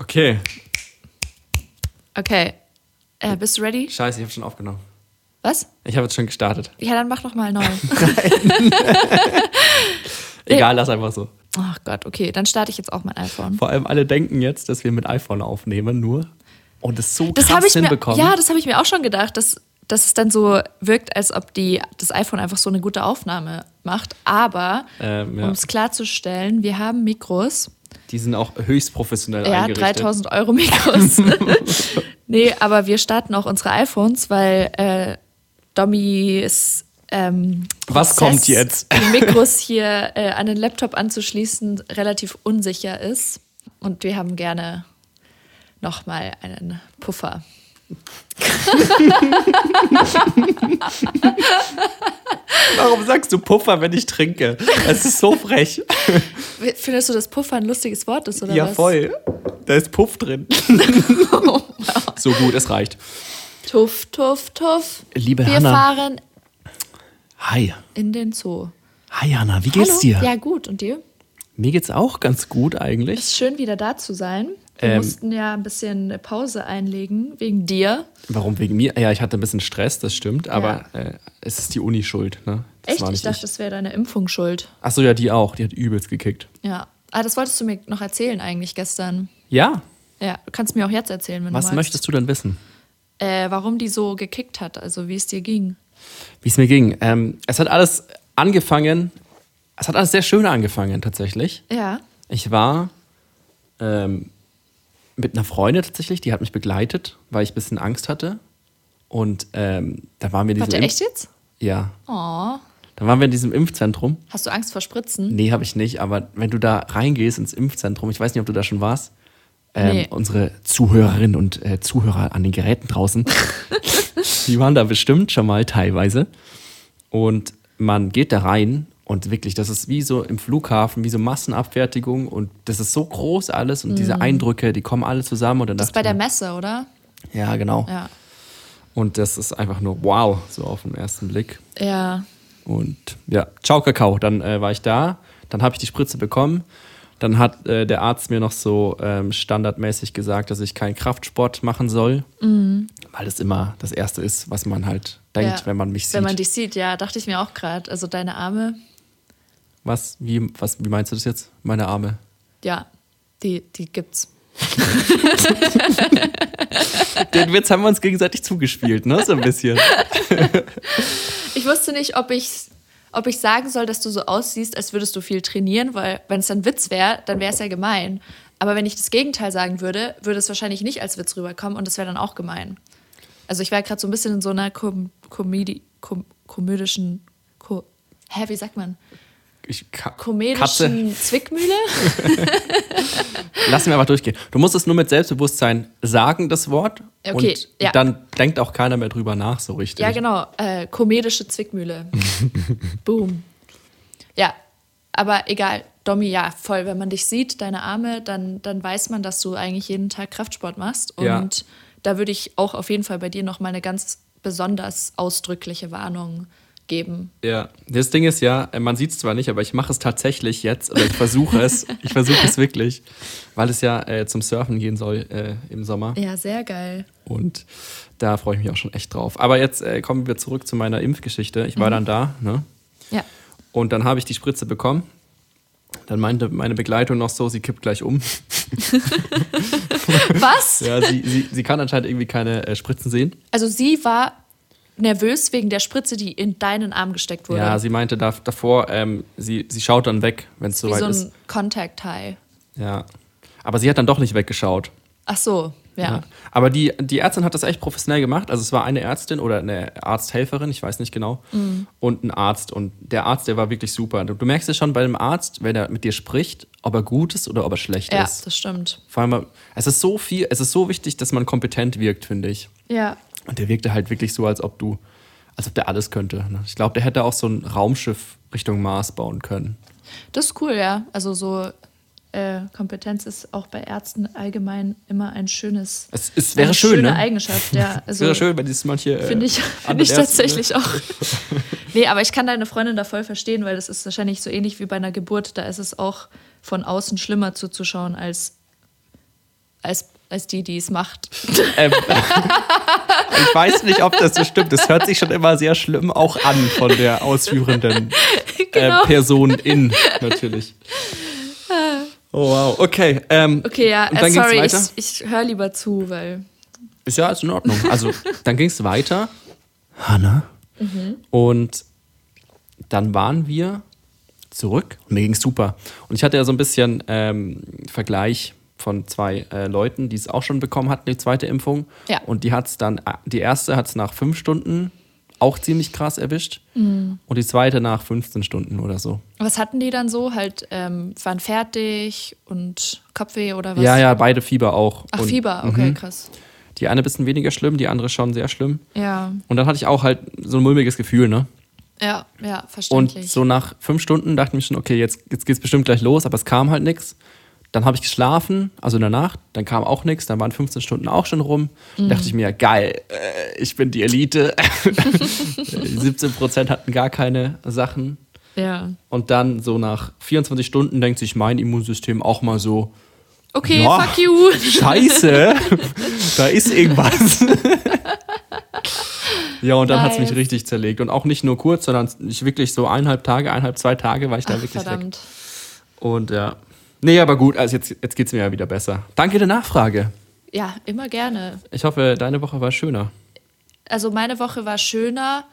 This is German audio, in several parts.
Okay. Okay. Äh, bist du ready? Scheiße, ich habe schon aufgenommen. Was? Ich habe jetzt schon gestartet. Ja, dann mach noch mal neu. Egal, lass einfach so. Ach Gott, okay, dann starte ich jetzt auch mein iPhone. Vor allem alle denken jetzt, dass wir mit iPhone aufnehmen, nur. Und es so Das krass habe ich mir, hinbekommen. ja, das habe ich mir auch schon gedacht, dass, dass es dann so wirkt, als ob die, das iPhone einfach so eine gute Aufnahme macht. Aber, Ähm, ja. um es klarzustellen, wir haben Mikros. Die sind auch höchst professionell Ja, eingerichtet. 3000 Euro Mikros. nee, aber wir starten auch unsere iPhones, weil äh, Dommys ähm, Was kommt jetzt? die Mikros hier äh, an den Laptop anzuschließen, relativ unsicher ist. Und wir haben gerne nochmal einen Puffer. Warum sagst du Puffer, wenn ich trinke? Das ist so frech. Findest du, dass Puffer ein lustiges Wort ist, oder ja, was? voll. Da ist Puff drin. so gut, es reicht. Tuff, tuff, tuff. Liebe Wir Hanna. fahren Hi. in den Zoo. Hi, Hanna, wie geht's Hallo? dir? Ja, gut. Und dir? Mir geht's auch ganz gut Es eigentlich. ist schön, wieder da zu sein. Wir Ähm. mussten ja ein bisschen Pause einlegen, wegen dir. Warum wegen mir? Ja, ich hatte ein bisschen Stress, das stimmt, aber äh, es ist die Uni schuld. Ne? Das Echt? Ich dachte, das wäre deine Impfung schuld. Achso, ja, die auch. Die hat übelst gekickt. Ja. Ah, das wolltest du mir noch erzählen eigentlich gestern. Ja, Ja, du kannst mir auch jetzt erzählen, wenn was du magst. möchtest du denn wissen? Äh, warum die so gekickt hat, also wie es dir ging. Wie es mir ging. Ähm, es hat alles angefangen, es hat alles sehr schön angefangen tatsächlich. Ja. Ich war ähm, mit einer Freundin tatsächlich, die hat mich begleitet, weil ich ein bisschen Angst hatte. Und ähm, da waren wir in diesem Warte, echt jetzt? Ja. Oh. Da waren wir in diesem Impfzentrum. Hast du Angst vor Spritzen? Nee, habe ich nicht, aber wenn du da reingehst ins Impfzentrum, ich weiß nicht, ob du da schon warst, ähm, Nee. unsere Zuhörerinnen und äh, Zuhörer an den Geräten draußen, die waren da bestimmt schon mal teilweise. Und man geht da rein und wirklich, das ist wie so im Flughafen, wie so Massenabfertigung und das ist so groß alles und diese Eindrücke, die kommen alle zusammen und dann Mhm. Das ist bei der Messe, oder? Ja, genau. Ja. Und das ist einfach nur wow, so auf den ersten Blick. Ja. Und ja, ciao Kakao. Dann äh, war ich da, dann habe ich die Spritze bekommen. Dann hat äh, der Arzt mir noch so ähm, standardmäßig gesagt, dass ich keinen Kraftsport machen soll, weil das immer das Erste ist, was man halt denkt, Mhm. ja. wenn man mich sieht. Wenn man dich sieht, ja, dachte ich mir auch gerade. Also deine Arme, was, wie, was, wie meinst du das jetzt? Meine Arme. ja, die, die gibt's. Den Witz haben wir uns gegenseitig zugespielt, ne? So ein bisschen. Ich wusste nicht, ob ich, ob ich sagen soll, dass du so aussiehst, als würdest du viel trainieren, weil wenn es ein Witz wäre, dann wäre es ja gemein. Aber wenn ich das Gegenteil sagen würde, würde es wahrscheinlich nicht als Witz rüberkommen und das wäre dann auch gemein. Also ich war gerade so ein bisschen in so einer Kom Komödie, kom komödischen, Ko hä, wie sagt man? Ich, Ka Komödischen Katze, Zwickmühle? lass mir einfach durchgehen. Du musst es nur mit Selbstbewusstsein sagen, das Wort. Okay, und ja. dann denkt auch keiner mehr drüber nach, so richtig. Ja, genau. Äh, komedische Zwickmühle. Boom. Ja, aber egal. Domi, ja, voll. Wenn man dich sieht, deine Arme, dann, dann weiß man, dass du eigentlich jeden Tag Kraftsport machst. Und Ja. da würde ich auch auf jeden Fall bei dir nochmal eine ganz besonders ausdrückliche Warnung geben. Ja, das Ding ist ja, äh, man sieht es zwar nicht, aber ich mache es tatsächlich jetzt oder ich versuche es. Ich versuche es wirklich, weil es ja äh, zum Surfen gehen soll äh, im Sommer. Ja, sehr geil. Und da freue ich mich auch schon echt drauf. Aber jetzt äh, kommen wir zurück zu meiner Impfgeschichte. Ich war dann da, ne? Ja. Und dann habe ich die Spritze bekommen. Dann meinte meine Begleitung noch so, sie kippt gleich um. Was? Ja, sie, sie, sie kann anscheinend irgendwie keine äh, Spritzen sehen. Also sie war nervös wegen der Spritze, die in deinen Arm gesteckt wurde. Ja, sie meinte da, davor, ähm, sie, sie schaut dann weg, wenn es Wie soweit so ist. ein Contact High. Ja. Aber sie hat dann doch nicht weggeschaut. Ach so, ja. Ja. Aber die, die Ärztin hat das echt professionell gemacht. Also es war eine Ärztin oder eine Arzthelferin, ich weiß nicht genau, Mhm. und ein Arzt. Und der Arzt, der war wirklich super. Du, du merkst es schon bei dem Arzt, wenn er mit dir spricht, ob er gut ist oder ob er schlecht Ja, ist. das stimmt. Vor allem, es ist so viel, es ist so wichtig, dass man kompetent wirkt, finde ich. Ja. Und der wirkte halt wirklich so, als ob du, als ob der alles könnte. ne? Ich glaube, der hätte auch so ein Raumschiff Richtung Mars bauen können. Das ist cool, ja. Also so äh, Kompetenz ist auch bei Ärzten allgemein immer ein schönes. Es, es wäre eine schön, schöne ne? Eigenschaft, ja. Es Also wäre schön, wenn es manche. äh, finde ich, find ich Ärzte- tatsächlich auch. nee, aber ich kann deine Freundin da voll verstehen, weil das ist wahrscheinlich so ähnlich wie bei einer Geburt. Da ist es auch von außen schlimmer zuzuschauen als als, als die, die es macht. Ähm, ich weiß nicht, ob das so stimmt. Das hört sich schon immer sehr schlimm auch an von der ausführenden Genau. äh, Person in, natürlich. Oh wow, okay. Ähm, Okay, ja, äh, sorry, ich, ich höre lieber zu, weil. Ist ja alles in Ordnung. Also, dann ging es weiter. Hanna. Und dann waren wir zurück und mir ging super. Und ich hatte ja so ein bisschen ähm, Vergleich von zwei äh, Leuten, die es auch schon bekommen hatten, die zweite Impfung. Ja. Und die hat es dann, äh, die erste hat es nach fünf Stunden auch ziemlich krass erwischt. Und die zweite nach 15 Stunden oder so. Was hatten die dann so? Halt, ähm, waren fertig und Kopfweh oder was? Ja, ja, beide Fieber auch. Ach, Und Fieber, okay, krass. Die eine ein bisschen weniger schlimm, die andere schon sehr schlimm. Ja, Und dann hatte ich auch halt so ein mulmiges Gefühl, ne? ja, ja, Und verständlich. so nach fünf Stunden dachte ich mir schon, okay, jetzt, jetzt geht es bestimmt gleich los, aber es kam halt nichts. Dann habe ich geschlafen, also in der Nacht, dann kam auch nichts, dann waren 15 Stunden auch schon rum. Dann dachte ich mir, geil, äh, ich bin die Elite. 17 Prozent hatten gar keine Sachen. ja. Und dann so nach 24 Stunden denkt sich mein Immunsystem auch mal so, Okay, Ja. fuck you. Scheiße, da ist irgendwas. ja, und dann hat es mich Nice. richtig zerlegt. Und auch nicht nur kurz, sondern ich wirklich so eineinhalb Tage, eineinhalb, zwei Tage war ich da Ach, wirklich weg. verdammt. Und ja. Nee, aber gut, also jetzt, jetzt geht es mir ja wieder besser. Danke der Nachfrage. Ja, immer gerne. Ich hoffe, deine Woche war schöner. Also meine Woche war schöner,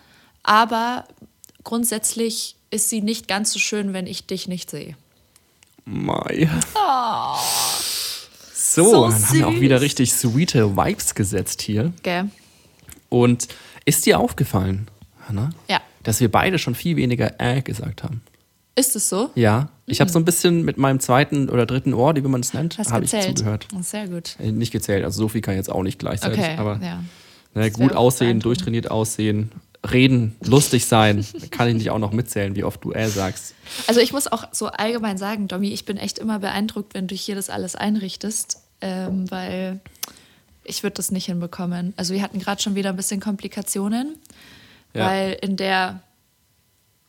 aber grundsätzlich ist sie nicht ganz so schön, wenn ich dich nicht sehe. Mai. So, Oh. So dann haben wir auch süß. wieder richtig sweete Vibes gesetzt hier. Gell? Und ist dir aufgefallen, Hanna, Ja. dass wir beide schon viel weniger äh gesagt haben? Ist es so? Ja, ich habe so ein bisschen mit meinem zweiten oder dritten Ohr, wie man es nennt, habe ich zugehört. Oh, Sehr gut. Äh, Nicht gezählt, also so viel kann ich jetzt auch nicht gleichzeitig. Okay, aber ja. ne, gut aussehen, durchtrainiert aussehen, reden, lustig sein, kann ich nicht auch noch mitzählen, wie oft du äh sagst. Also ich muss auch so allgemein sagen, Domi, ich bin echt immer beeindruckt, wenn du hier das alles einrichtest, ähm, weil ich würde das nicht hinbekommen. Also wir hatten gerade schon wieder ein bisschen Komplikationen, Ja. weil in der,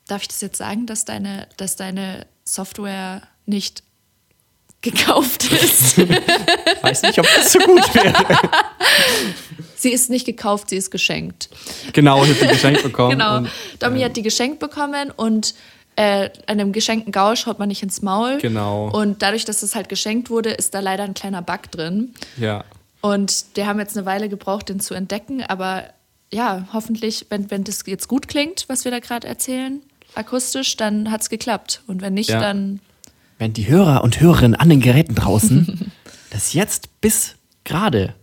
darf ich das jetzt sagen, dass deine, dass deine Software nicht gekauft ist? Weiß nicht, ob das so gut wäre. sie ist nicht gekauft, sie ist geschenkt. genau, ich habe die geschenkt bekommen. Genau. Und, Domi hat die geschenkt bekommen und äh, einem geschenkten Gaul schaut man nicht ins Maul. Genau. Und dadurch, dass es halt geschenkt wurde, ist da leider ein kleiner Bug drin. ja. Und die haben jetzt eine Weile gebraucht, den zu entdecken. Aber ja, hoffentlich, wenn, wenn das jetzt gut klingt, was wir da gerade erzählen, akustisch, dann hat es geklappt. Und wenn nicht, Ja. dann Wenn die Hörer und Hörerinnen an den Geräten draußen das jetzt bis gerade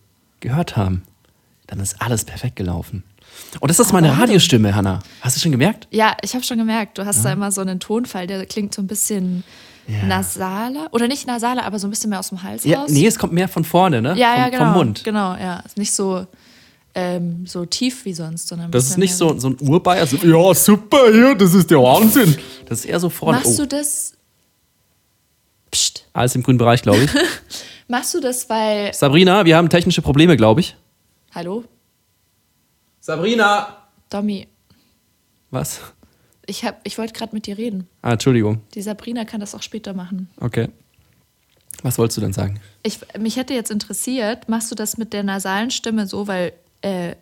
gehört haben, dann ist alles perfekt gelaufen. Und das ist meine Radiostimme, Hanna. Hast du schon gemerkt? Ja, ich habe schon gemerkt, du hast da immer so einen Tonfall, der klingt so ein bisschen Ja. nasaler. Oder nicht nasaler, aber so ein bisschen mehr aus dem Hals Ja, raus. nee, es kommt mehr von vorne, ne? ja, vom, ja, genau. vom Mund. Genau, ja. Ist nicht so, ähm, so tief wie sonst, sondern Das ist nicht so, so ein Urbayer, so, ja, super, hier, das ist der Wahnsinn. Das ist eher so vorne. Machst Oh, du das. Psst. alles im grünen Bereich, glaube ich. Machst du das, weil. Sabrina, wir haben technische Probleme, glaube ich. Hallo? Sabrina! Domi, Was? ich, hab- ich wollte gerade mit dir reden. Ah, Entschuldigung. Die Sabrina kann das auch später machen. Okay. Was wolltest du denn sagen? Ich, mich hätte jetzt interessiert, machst du das mit der nasalen Stimme so, weil äh,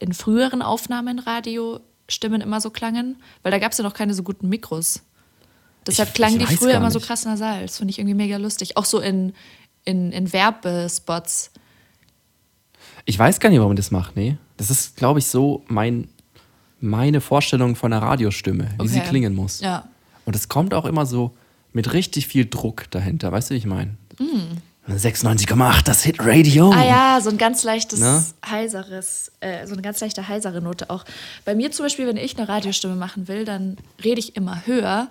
in früheren Aufnahmen Radiostimmen immer so klangen? Weil da gab es ja noch keine so guten Mikros. Deshalb Ich- klangen ich die früher immer so krass nasal. Das finde ich irgendwie mega lustig. Auch so in, in, in Werbespots. Ich weiß gar nicht, warum man das macht, nee. Das ist, glaube ich, so mein, meine Vorstellung von einer Radiostimme, wie sie Okay. klingen muss. Ja. Und es kommt auch immer so mit richtig viel Druck dahinter, weißt du, wie ich meine? 96,8, das Hit Radio. Ah ja, so ein ganz leichtes, Ne? heiseres, äh, so eine ganz leichte heisere Note auch. Bei mir zum Beispiel, wenn ich eine Radiostimme machen will, dann rede ich immer höher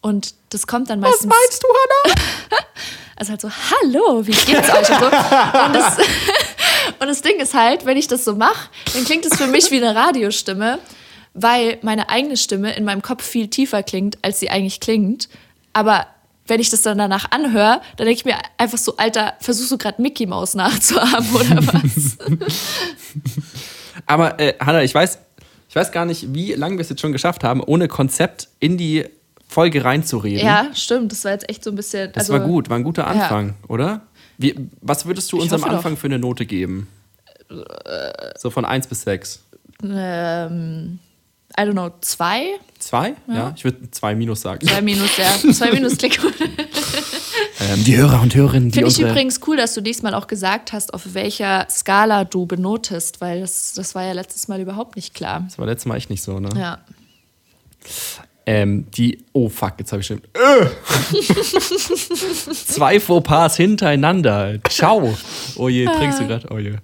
und das kommt dann Was meistens. meinst du, Hannah? Also halt so, hallo, wie geht's euch? Und, so. und, das, und das Ding ist halt, wenn ich das so mache, dann klingt es für mich wie eine Radiostimme, weil meine eigene Stimme in meinem Kopf viel tiefer klingt, als sie eigentlich klingt. Aber wenn ich das dann danach anhöre, dann denke ich mir einfach so, Alter, versuchst du gerade Mickey Maus nachzuahmen oder was? Aber äh, Hanna, ich weiß, ich weiß gar nicht, wie lange wir es jetzt schon geschafft haben, ohne Konzept in die Folge reinzureden. ja, stimmt. Das war jetzt echt so ein bisschen. Das also, war gut, war ein guter Anfang, oder? Wie, was würdest du Ich unserem hoffe doch. Anfang für eine Note geben? So von 1 bis 6. Ähm, I don't know, zwei? 2? Ja. ich würde 2 minus sagen. Zwei Minus, ja. Zwei Minus gut. Ähm, die Hörer und Hörerinnen, die Finde ich unsere... übrigens cool, dass du diesmal auch gesagt hast, auf welcher Skala du benotest, weil das, das war ja letztes Mal überhaupt nicht klar. Das war letztes Mal echt nicht so, ne? Ja. Ähm, die... Oh, fuck, jetzt habe ich schon... Äh! Zwei Fauxpas hintereinander. Ciao. Oh je, trinkst du gerade? Oh je.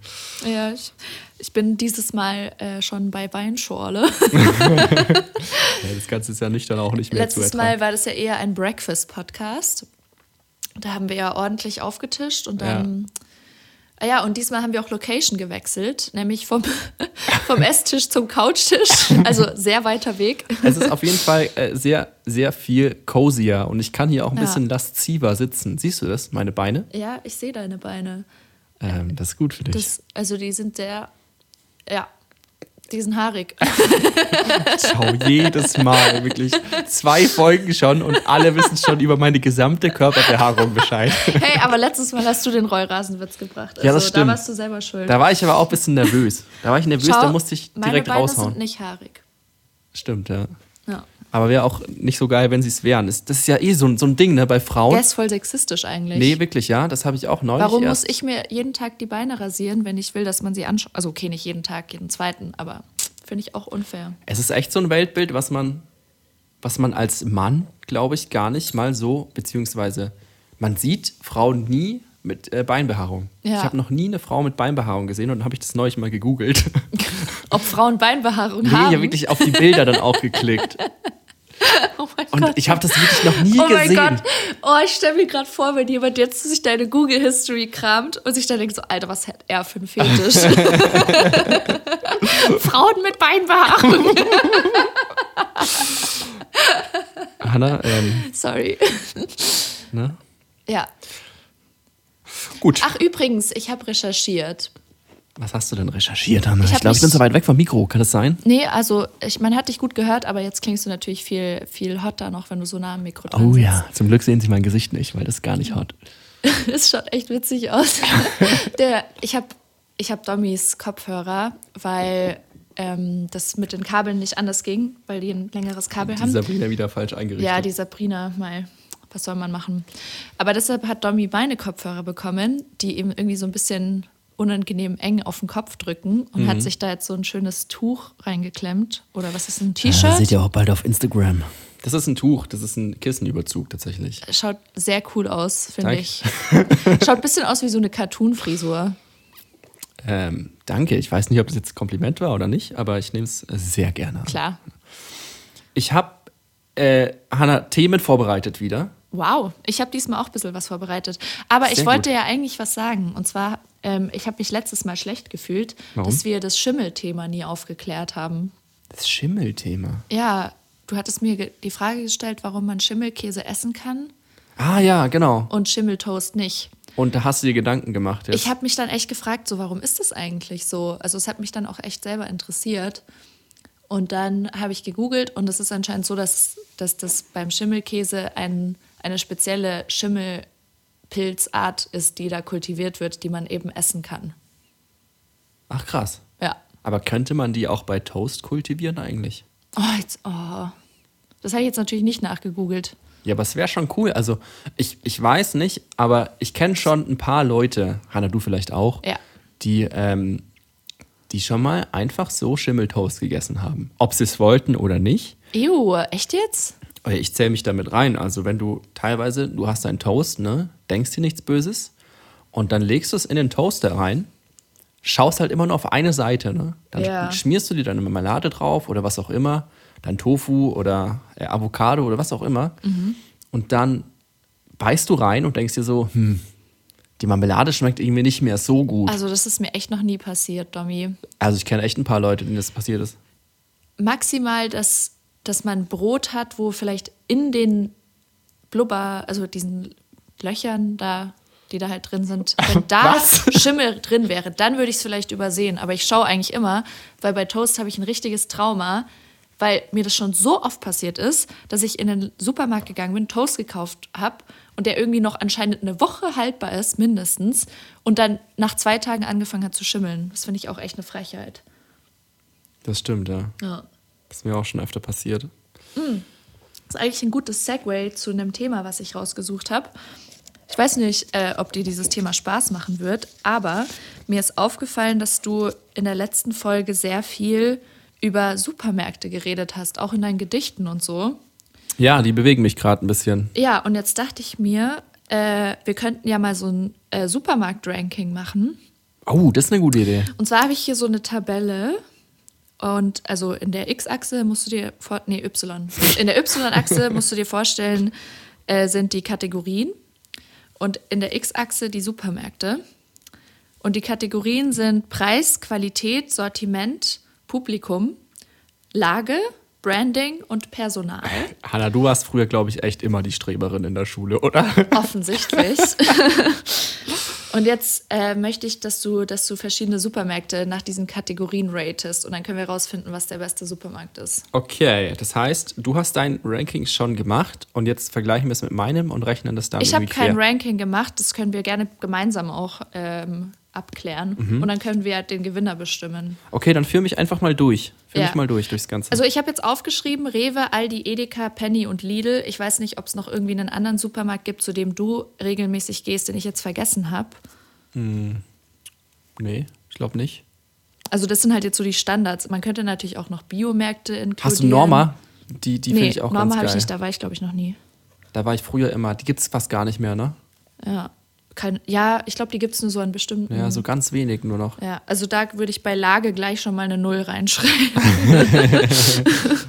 Ja, ich, ich bin dieses Mal äh, schon bei Weinschorle. Ja, das Ganze ist ja nüchtern auch nicht mehr Letztes zu Mal war das ja eher ein Breakfast-Podcast. Da haben wir ja ordentlich aufgetischt und dann. Ah ja, und diesmal haben wir auch Location gewechselt, nämlich vom, vom Esstisch zum Couchtisch. Also sehr weiter Weg. Es ist auf jeden Fall äh, sehr, sehr viel cozier und ich kann hier auch ein Ja. bisschen lasziver sitzen. Siehst du das, meine Beine? Ja, ich sehe deine Beine. Ähm, das ist gut für dich. Das, also die sind sehr. Ja, die sind haarig. Schau jedes Mal, wirklich. Zwei Folgen schon und alle wissen schon über meine gesamte Körperbehaarung Bescheid. Hey, aber letztes Mal hast du den Rollrasenwitz gebracht. Also Ja, das da stimmt. warst du selber schuld. Da war ich aber auch ein bisschen nervös. Da war ich nervös, da musste ich meine direkt Beine raushauen. sind nicht haarig. Stimmt, ja. Aber wäre auch nicht so geil, wenn sie es wären. Das das ist ja eh so, ein- so ein Ding, ne, bei Frauen. Der ist voll sexistisch eigentlich. Nee, wirklich, ja. Das habe ich auch neulich Warum erst. muss ich mir jeden Tag die Beine rasieren, wenn ich will, dass man sie anschaut? Also okay, nicht jeden Tag, jeden zweiten, aber finde ich auch unfair. Es ist echt so ein Weltbild, was man, was man als Mann, glaube ich, gar nicht mal so, beziehungsweise man sieht Frauen nie mit äh, Beinbehaarung. Ja. Ich habe noch nie eine Frau mit Beinbehaarung gesehen und dann habe ich das neulich mal gegoogelt. Ob Frauen Beinbehaarung nee, haben? ich habe wirklich auf die Bilder dann auch geklickt. oh mein Und Gott. ich habe das wirklich noch nie Oh mein gesehen. Gott. Oh, ich stelle mir gerade vor, wenn jemand jetzt sich deine Google History kramt und sich dann denkt so, Alter, was hat er für einen Fetisch? Frauen mit Beinbehaarung. Hanna, ähm, Sorry. ne? Ja. Gut. Ach, übrigens, ich habe recherchiert. Was hast du denn recherchiert, Hanna? Ich Ich, glaube, ich bin so weit weg vom Mikro. Kann das sein? Nee, also ich, man hat dich gut gehört, aber jetzt klingst du natürlich viel, viel hotter noch, wenn du so nah am Mikro dran Oh sitzt. ja. Zum Glück sehen sie mein Gesicht nicht, weil das ist gar nicht hot. Es schaut echt witzig aus. Der, ich habe ich hab Dommys Kopfhörer, weil ähm, das mit den Kabeln nicht anders ging, weil die ein längeres Kabel Die haben. Sabrina wieder falsch eingerichtet. Ja, die Sabrina, mal, was soll man machen? Aber deshalb hat Dommy meine Kopfhörer bekommen, die ihm irgendwie so ein bisschen unangenehm eng auf den Kopf drücken und Mhm. hat sich da jetzt so ein schönes Tuch reingeklemmt. Oder was ist ein Ah, T-Shirt? seht ihr auch bald auf Instagram. Das ist ein Tuch, das ist ein Kissenüberzug tatsächlich. Schaut sehr cool aus, finde ich. Schaut ein bisschen aus wie so eine Cartoon-Frisur. Ähm, danke. Ich weiß nicht, ob das jetzt ein Kompliment war oder nicht, aber ich nehme es sehr gerne. an. Klar. Ich habe, äh, Hanna, Themen vorbereitet wieder. Wow, ich habe diesmal auch ein bisschen was vorbereitet. Aber ich Sehr wollte gut. ja eigentlich was sagen. Und zwar, ähm, ich habe mich letztes Mal schlecht gefühlt, Warum? dass wir das Schimmelthema nie aufgeklärt haben. Das Schimmelthema. Ja, du hattest mir die Frage gestellt, warum man Schimmelkäse essen kann Ah ja, genau. und Schimmeltoast nicht. Und da hast du dir Gedanken gemacht. Jetzt. Ich habe mich dann echt gefragt, so warum ist das eigentlich so? Also es hat mich dann auch echt selber interessiert. Und dann habe ich gegoogelt und es ist anscheinend so, dass, dass das beim Schimmelkäse ein, eine spezielle Schimmelpilzart ist, die da kultiviert wird, die man eben essen kann. Ach krass. Ja. Aber könnte man die auch bei Toast kultivieren eigentlich? Oh, jetzt, oh. Das habe ich jetzt natürlich nicht nachgegoogelt. Ja, aber es wäre schon cool. Also ich, ich weiß nicht, aber ich kenne schon ein paar Leute, Hanna, du vielleicht auch, Ja. die, ähm, die schon mal einfach so Schimmeltoast gegessen haben. Ob sie es wollten oder nicht. Ew, echt jetzt? Aber Ich zähle mich damit rein. Also wenn du teilweise, du hast einen Toast, ne, denkst dir nichts Böses und dann legst du es in den Toaster rein, schaust halt immer nur auf eine Seite, ne? Dann Ja. schmierst du dir deine Marmelade drauf oder was auch immer, dein Tofu oder äh, Avocado oder was auch immer und dann beißt du rein und denkst dir so, hm, die Marmelade schmeckt irgendwie nicht mehr so gut. Also das ist mir echt noch nie passiert, Domi. Also ich kenne echt ein paar Leute, denen das passiert ist. maximal, dass, dass man Brot hat, wo vielleicht in den Blubber, also diesen Löchern da, die da halt drin sind, wenn da Was? Schimmel drin wäre, dann würde ich es vielleicht übersehen. Aber ich schaue eigentlich immer, weil bei Toast habe ich ein richtiges Trauma, weil mir das schon so oft passiert ist, dass ich in den Supermarkt gegangen bin, Toast gekauft habe und der irgendwie noch anscheinend eine Woche haltbar ist, mindestens, und dann nach zwei Tagen angefangen hat zu schimmeln. Das finde ich auch echt eine Frechheit. Das stimmt, ja. Ja. Das ist mir auch schon öfter passiert. Das ist eigentlich ein gutes Segway zu einem Thema, was ich rausgesucht habe. Ich weiß nicht, äh, ob dir dieses Thema Spaß machen wird, aber mir ist aufgefallen, dass du in der letzten Folge sehr viel über Supermärkte geredet hast, auch in deinen Gedichten und so. Ja, die bewegen mich gerade ein bisschen. Ja, und jetzt dachte ich mir, äh, wir könnten ja mal so ein äh, Supermarkt-Ranking machen. Oh, das ist eine gute Idee. Und zwar habe ich hier so eine Tabelle. Und also in der X-Achse musst du dir vor, nee, Y. In der Y-Achse musst du dir vorstellen, äh, sind die Kategorien und in der X-Achse die Supermärkte. Und die Kategorien sind Preis, Qualität, Sortiment, Publikum, Lage, Branding und Personal. Hanna, du warst früher, glaube ich, echt immer die Streberin in der Schule, oder? Offensichtlich. Und jetzt äh, möchte ich, dass du, dass du verschiedene Supermärkte nach diesen Kategorien ratest und dann können wir herausfinden, was der beste Supermarkt ist. Okay, das heißt, du hast dein Ranking schon gemacht und jetzt vergleichen wir es mit meinem und rechnen das dann Ich habe kein. Ranking gemacht, das können wir gerne gemeinsam auch ähm, abklären Mhm. und dann können wir den Gewinner bestimmen. Okay, dann führ mich einfach mal durch. Führ Ja. mich mal durch durchs Ganze. Also ich habe jetzt aufgeschrieben, Rewe, Aldi, Edeka, Penny und Lidl. Ich weiß nicht, ob es noch irgendwie einen anderen Supermarkt gibt, zu dem du regelmäßig gehst, den ich jetzt vergessen habe. nee, ich glaube nicht. Also das sind halt jetzt so die Standards. Man könnte natürlich auch noch Biomärkte inkludieren. Hast du Norma? Die, die finde nee, ich auch Norma ganz habe geil. ich nicht, da war ich glaube ich noch nie. Da war ich früher immer. Die gibt es fast gar nicht mehr, ne? Ja, Kein, ja ich glaube, die gibt es nur so an bestimmten. Ja, so ganz wenig nur noch. Ja, also da würde ich bei Lage gleich schon mal eine Null reinschreiben.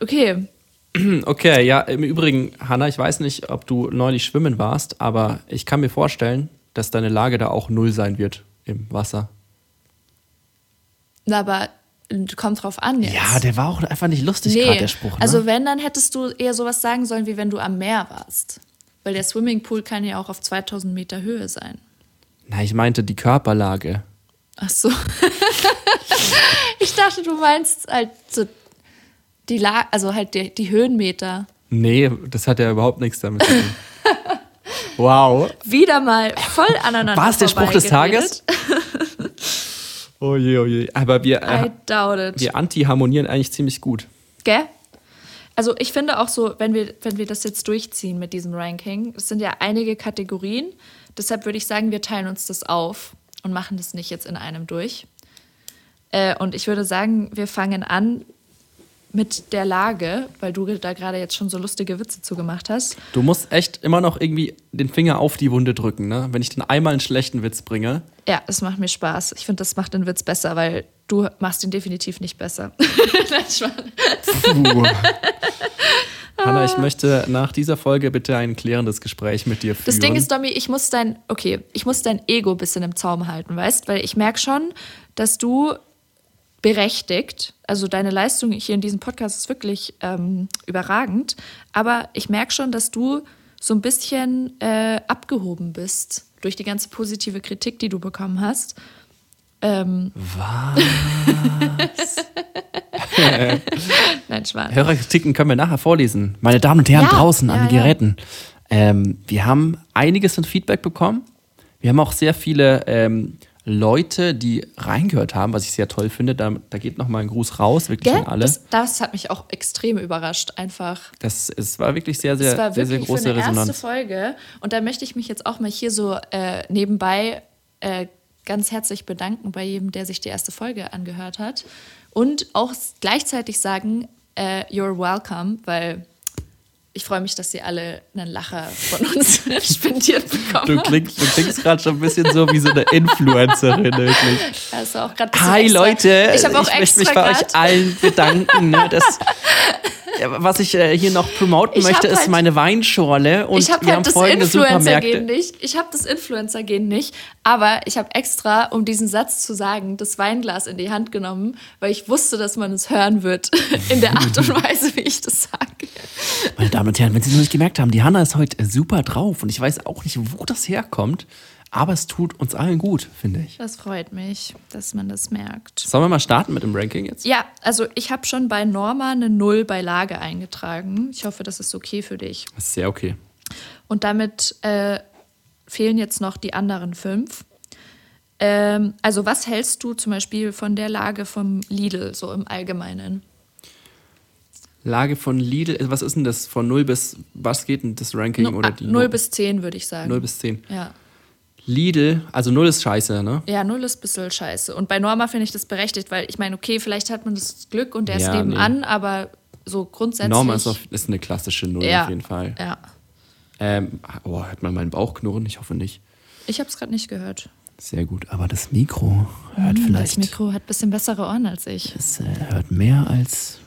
okay, Okay, ja, im Übrigen, Hanna, ich weiß nicht, ob du neulich schwimmen warst, aber ich kann mir vorstellen, dass deine Lage da auch null sein wird im Wasser. aber äh, kommt drauf an jetzt. Ja, der war auch einfach nicht lustig nee, gerade, der Spruch. Ne? also wenn, dann hättest du eher sowas sagen sollen, wie wenn du am Meer warst. Weil der Swimmingpool kann ja auch auf 2000 Meter Höhe sein. Na, ich meinte die Körperlage. Ach so. ich dachte, du meinst halt so die La also halt die, die Höhenmeter. Nee, das hat ja überhaupt nichts damit zu tun. wow. Wieder mal voll aneinander War es der Spruch des. Tages? Oh je, oh je. Aber wir, äh, wir anti-harmonieren eigentlich ziemlich gut. Gell? Also ich finde auch so, wenn wir, wenn wir das jetzt durchziehen mit diesem Ranking, es sind ja einige Kategorien, deshalb würde ich sagen, wir teilen uns das auf und machen das nicht jetzt in einem durch. Äh, und ich würde sagen, wir fangen an mit der Lage, weil du da gerade jetzt schon so lustige Witze zugemacht hast. Du musst echt immer noch irgendwie den Finger auf die Wunde drücken, ne? Wenn ich dann einmal einen schlechten Witz bringe. Ja, es macht mir Spaß. Ich finde, das macht den Witz besser, weil du machst ihn definitiv nicht besser. Nein. Hanna, ich möchte nach dieser Folge bitte ein klärendes Gespräch mit dir führen. Das Ding ist, Domi, ich muss dein, okay, ich muss dein Ego ein bisschen im Zaum halten, weißt? Weil ich merke schon, dass du berechtigt, also deine Leistung hier in diesem Podcast ist wirklich ähm, überragend, aber ich merke schon, dass du so ein bisschen äh, abgehoben bist durch die ganze positive Kritik, die du bekommen hast. Ähm, Was? nein, Schwan. Hörerkritiken können wir nachher vorlesen. Meine Damen und Herren Ja, draußen an ja, den ja. Geräten. Ähm, wir haben einiges an Feedback bekommen. Wir haben auch sehr viele ähm, Leute, die reingehört haben, was ich sehr toll finde. Da, da geht nochmal ein Gruß raus, wirklich Gell? an alle. Das, das hat mich auch extrem überrascht, einfach. Das, es war wirklich sehr, sehr, sehr, wirklich sehr große für eine Resonanz. erste Folge. Und da möchte ich mich jetzt auch mal hier so äh, nebenbei äh, ganz herzlich bedanken bei jedem, der sich die erste Folge angehört hat. Und auch gleichzeitig sagen, äh, you're welcome, weil ich freue mich, dass ihr alle einen Lacher von uns spendiert bekommen Du klingst, du klingst gerade schon ein bisschen so wie so eine Influencerin, wirklich. Also auch bisschen Hi extra. Leute, ich auch möchte mich bei grad- euch allen bedanken. Ne, dass, was ich äh, hier noch promoten Ich hab möchte, ist halt- meine Weinschorle und ich habe wir haben halt das folgende Influencer-Gen Supermärkte. nicht. Ich habe das Influencer-Gen nicht. Aber ich habe extra, um diesen Satz zu sagen, das Weinglas in die Hand genommen, weil ich wusste, dass man es hören wird. In der Art und Weise, wie ich das sage. Damen und Herren, wenn Sie es noch nicht gemerkt haben, die Hanna ist heute super drauf und ich weiß auch nicht, wo das herkommt, aber es tut uns allen gut, finde ich. Das freut mich, dass man das merkt. Sollen wir mal starten mit dem Ranking jetzt? Ja, also ich habe schon bei Norma eine Null bei Lage eingetragen. Ich hoffe, das ist okay für dich. Das ist sehr okay. Und damit äh, fehlen jetzt noch die anderen fünf. Ähm, also was hältst du zum Beispiel von der Lage vom Lidl so im Allgemeinen? Lage von Lidl, was ist denn das von 0 bis, was geht denn das Ranking? No, oder ah, die 0 bis 10 würde ich sagen. 0 bis 10. Ja. Lidl, also 0 ist scheiße, ne? Ja, 0 ist ein bisschen scheiße. Und bei Norma finde ich das berechtigt, weil ich meine, okay, vielleicht hat man das Glück und der ist Ja, nebenan, aber so grundsätzlich. Norma ist, auf, ist eine klassische 0 ja, auf jeden Fall. Ja. Ähm, oh, hört man meinen Bauch knurren? Ich hoffe nicht. Ich habe es gerade nicht gehört. Sehr gut, aber das Mikro hört Hm, vielleicht. Das Mikro hat ein bisschen bessere Ohren als ich. Es äh, hört mehr als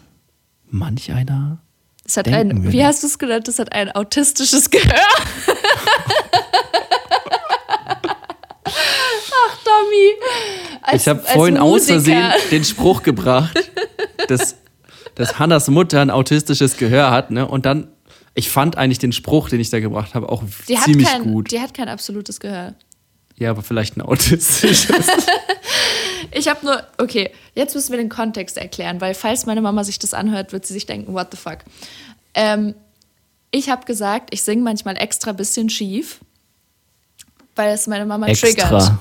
manch einer. Es hat ein, würde. wie hast du es genannt? Es hat ein autistisches Gehör. Ach, Tommy. Als, ich habe vorhin aus Musiker. Versehen den Spruch gebracht, dass, dass Hannas Mutter ein autistisches Gehör hat. Ne? Und dann, ich fand eigentlich den Spruch, den ich da gebracht habe, auch Die ziemlich kein, gut. die hat kein absolutes Gehör. Ja, aber vielleicht ein autistisches. Ich habe nur, okay, jetzt müssen wir den Kontext erklären, weil falls meine Mama sich das anhört, wird sie sich denken, what the fuck. Ähm, ich habe gesagt, ich singe manchmal extra bisschen schief, weil es meine Mama triggert. Extra.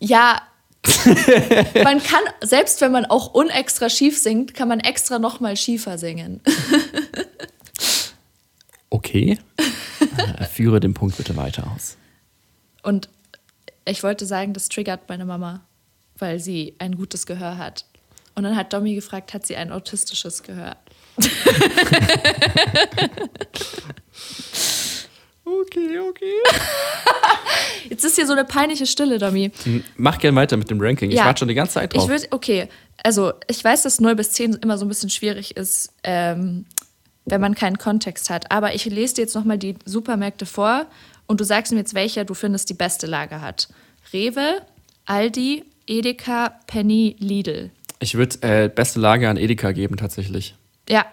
Ja, man kann, selbst wenn man auch unextra schief singt, kann man extra nochmal schiefer singen. Okay. Äh, Führe den Punkt bitte weiter aus. Und ich wollte sagen, das triggert meine Mama, weil sie ein gutes Gehör hat. Und dann hat Domi gefragt, hat sie ein autistisches Gehör? Okay, okay. Jetzt ist hier so eine peinliche Stille, Domi. Mach gerne weiter mit dem Ranking. Ich Ja. warte schon die ganze Zeit drauf. Ich würde, okay, also ich weiß, dass 0 bis 10 immer so ein bisschen schwierig ist, ähm, wenn man keinen Kontext hat. Aber ich lese dir jetzt nochmal die Supermärkte vor und du sagst mir jetzt, welcher du findest die beste Lage hat. Rewe, Aldi, Edeka, Penny, Lidl. Ich würde äh, beste Lage an Edeka geben, tatsächlich. Ja.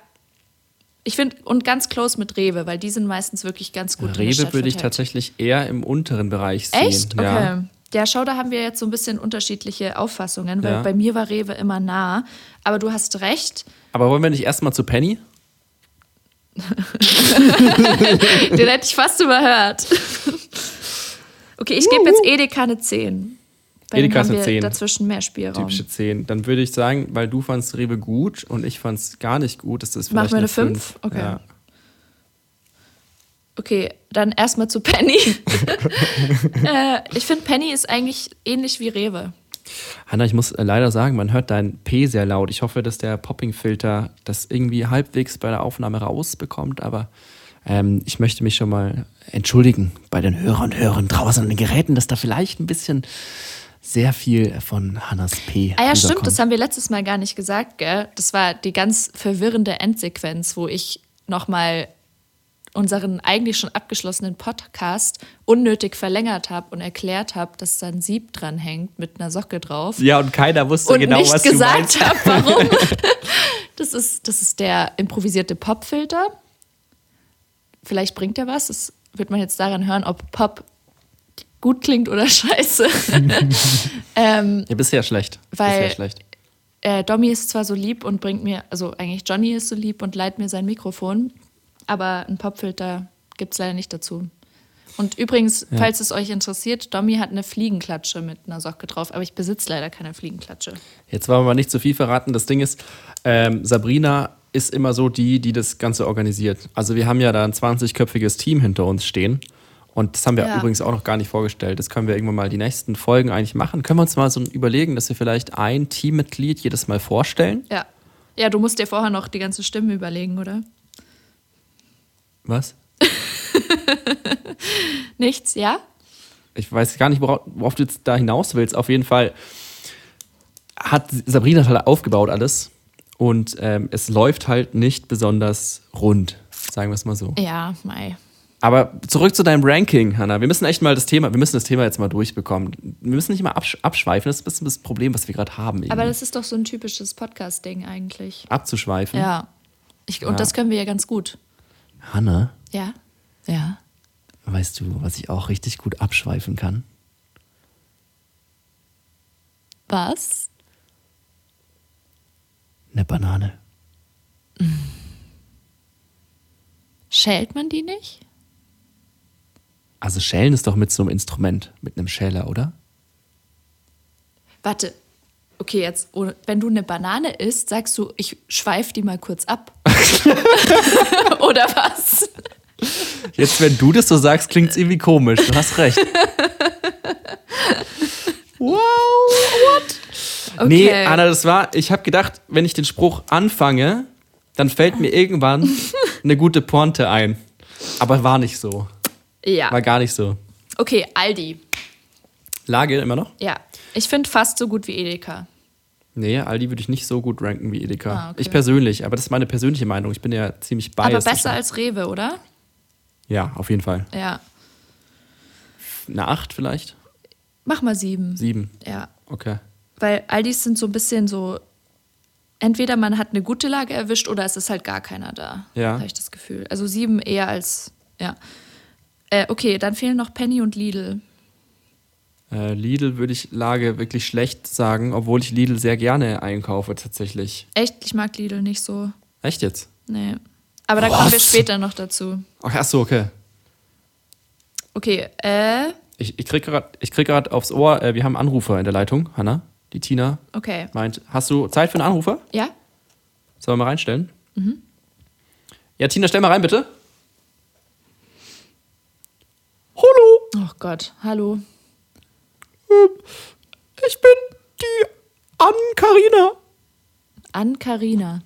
Ich finde, und ganz close mit Rewe, weil die sind meistens wirklich ganz gut Rewe würde ich tatsächlich eher im unteren Bereich sehen. Echt? Okay. Ja. Ja. schau, da haben wir jetzt so ein bisschen unterschiedliche Auffassungen, weil Ja. bei mir war Rewe immer nah. Aber du hast recht, Aber wollen wir nicht erstmal zu Penny? Den hätte ich fast überhört. Okay, ich gebe jetzt Edeka eine 10. Weil Edeka ist eine wir 10. dazwischen mehr Spielraum. Typische 10. Dann würde ich sagen, weil du fandst Rewe gut und ich fand es gar nicht gut, ist das Machen vielleicht wir eine eine fünf? 5. Okay. Ja. Okay, dann erstmal zu Penny. äh, ich finde, Penny ist eigentlich ähnlich wie Rewe. Hanna, ich muss äh, leider sagen, man hört dein P sehr laut. Ich hoffe, dass der Popping-Filter das irgendwie halbwegs bei der Aufnahme rausbekommt, aber ähm, ich möchte mich schon mal entschuldigen bei den Hörern und Hörern draußen an den Geräten, dass da vielleicht ein bisschen sehr viel von Hannas P. Ah ja, stimmt, rüberkommt. das haben wir letztes Mal gar nicht gesagt, gell? Das war die ganz verwirrende Endsequenz, wo ich nochmal unseren eigentlich schon abgeschlossenen Podcast unnötig verlängert habe und erklärt habe, dass da ein Sieb dran hängt mit einer Socke drauf. Ja, und keiner wusste und genau, nicht was du gesagt meinst. habe, warum. das, ist, das ist der improvisierte Popfilter. Vielleicht bringt er was. Das wird man jetzt daran hören, ob Pop gut klingt oder scheiße. ähm, Ja, bisher schlecht. Weil- bisher schlecht. äh, Domi ist zwar so lieb und bringt mir, also eigentlich Johnny ist so lieb und leiht mir sein Mikrofon, aber einen Popfilter gibt es leider nicht dazu. Und übrigens, falls es euch interessiert, Domi hat eine Fliegenklatsche mit einer Socke drauf, aber ich besitze leider keine Fliegenklatsche. Jetzt wollen wir mal nicht zu viel verraten. Das Ding ist, ähm, Sabrina ist immer so die, die das Ganze organisiert. Also wir haben ja da ein 20-köpfiges Team hinter uns stehen. Und das haben wir Ja. übrigens auch noch gar nicht vorgestellt. Das können wir irgendwann mal die nächsten Folgen eigentlich machen. Können wir uns mal so überlegen, dass wir vielleicht ein Teammitglied jedes Mal vorstellen? Ja. Ja, du musst dir vorher noch die ganze Stimme überlegen, oder? Was? Nichts, ja? Ich weiß gar nicht, worauf, worauf du jetzt da hinaus willst. Auf jeden Fall hat Sabrina halt aufgebaut alles. Und ähm, es läuft halt nicht besonders rund, sagen wir es mal so. Ja, Mai. Aber zurück zu deinem Ranking, Hanna. Wir müssen echt mal das Thema, wir müssen das Thema jetzt mal durchbekommen. Wir müssen nicht mal absch abschweifen, das ist ein bisschen das Problem, was wir gerade haben. Aber irgendwie. das ist doch so ein typisches Podcast-Ding eigentlich. Abzuschweifen. Ja. Ich, und Ja. das können wir ja ganz gut. Hanna, Ja? Ja. weißt du, was ich auch richtig gut abschweifen kann? Was? Eine Banane. Schält man die nicht? Also schälen ist doch mit so einem Instrument, mit einem Schäler, oder? Warte. Okay, jetzt, oh, wenn du eine Banane isst, sagst du, ich schweif die mal kurz ab. Oder was? Jetzt, wenn du das so sagst, klingt es irgendwie komisch. Du hast recht. wow, what? Okay. Nee, Anna, das war, ich habe gedacht, wenn ich den Spruch anfange, dann fällt mir irgendwann eine gute Pointe ein. Aber war nicht so. Ja. War gar nicht so. Okay, Aldi. Lage immer noch? Ja. Ich finde fast so gut wie Edeka. Nee, Aldi würde ich nicht so gut ranken wie Edeka. Ah, okay. Ich persönlich, aber das ist meine persönliche Meinung. Ich bin ja ziemlich biased. Aber besser als Rewe, oder? Ja, auf jeden Fall. Ja. Eine 8 vielleicht? Mach mal sieben. 7. Ja. Okay. Weil Aldis sind so ein bisschen so. Entweder man hat eine gute Lage erwischt oder es ist halt gar keiner da. Ja. Habe ich das Gefühl. Also sieben eher als. Ja. Äh, okay, dann fehlen noch Penny und Lidl. Äh, Lidl würde ich Lage wirklich schlecht sagen, obwohl ich Lidl sehr gerne einkaufe tatsächlich. Echt, ich mag Lidl nicht so. Echt jetzt? Nee. Aber da kommen wir Was? später noch dazu. Ach, ach so, okay. Okay, äh, Ich, ich krieg gerade krieg grad aufs Ohr, äh, wir haben einen Anrufer in der Leitung, Hanna. Die Tina okay. meint, hast du Zeit für einen Anrufer? Ja? Sollen wir mal reinstellen? Ja, Tina, stell mal rein, bitte. Hallo, Oh Gott, hallo. Ich bin die Ann-Karina. An Karina.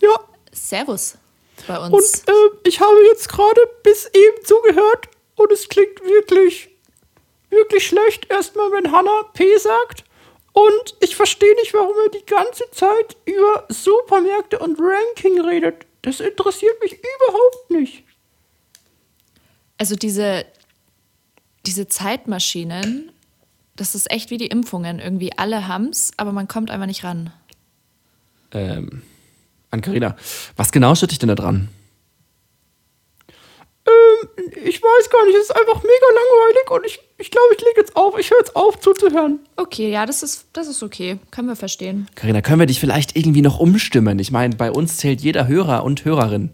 Ja, Servus bei und uns. äh, ich habe jetzt gerade bis eben zugehört und es klingt wirklich, wirklich schlecht, erstmal, wenn Hanna P sagt. Und ich verstehe nicht, warum er die ganze Zeit über Supermärkte und Ranking redet. Das interessiert mich überhaupt nicht. Also diese, diese Zeitmaschinen, das ist echt wie die Impfungen. Irgendwie alle haben's, aber man kommt einfach nicht ran. Ähm, an Carina, was genau stört dich denn da dran? Ähm, ich weiß gar nicht, es ist einfach mega langweilig und ich, ich glaube, ich lege jetzt auf. Ich höre jetzt auf zuzuhören. Okay, ja, das ist, das ist okay. Können wir verstehen. Carina, können wir dich vielleicht irgendwie noch umstimmen? Ich meine, bei uns zählt jeder Hörer und Hörerin.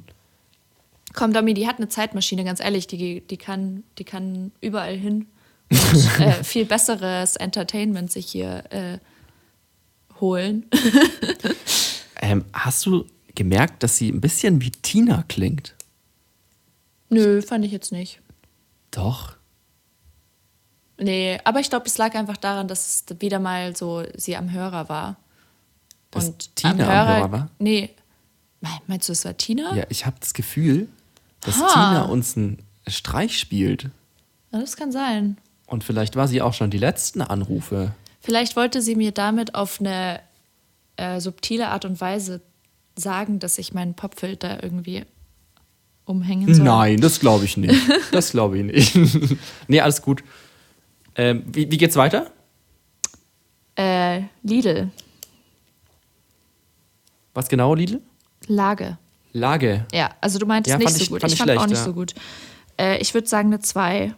Komm, Domi, die hat eine Zeitmaschine, ganz ehrlich, die, die, kann, die kann überall hin äh, viel besseres Entertainment sich hier äh, holen. Ähm, hast du gemerkt, dass sie ein bisschen wie Tina klingt? Nö, fand ich jetzt nicht. Doch. Nee, aber ich glaube, es lag einfach daran, dass es wieder mal so sie am Hörer war. Dass Tina am Hörer war? Nee. Me- Meinst du, es war Tina? Ja, ich habe das Gefühl, dass Ha. Tina uns einen Streich spielt. Ja, das kann sein. Und vielleicht war sie auch schon die letzten Anrufe. Vielleicht wollte sie mir damit auf eine äh, subtile Art und Weise sagen, dass ich meinen Popfilter irgendwie umhängen soll. Nein, das glaube ich nicht. Das glaube ich nicht. nee, alles gut. Ähm, wie, wie geht's weiter? Äh, Lidl. Was genau, Lidl? Lage. Lage. Ja, also du meintest Ja, nicht so ich- gut. fand Ich ich fand auch schlecht, nicht ja. so gut. Äh, ich würde sagen eine 2.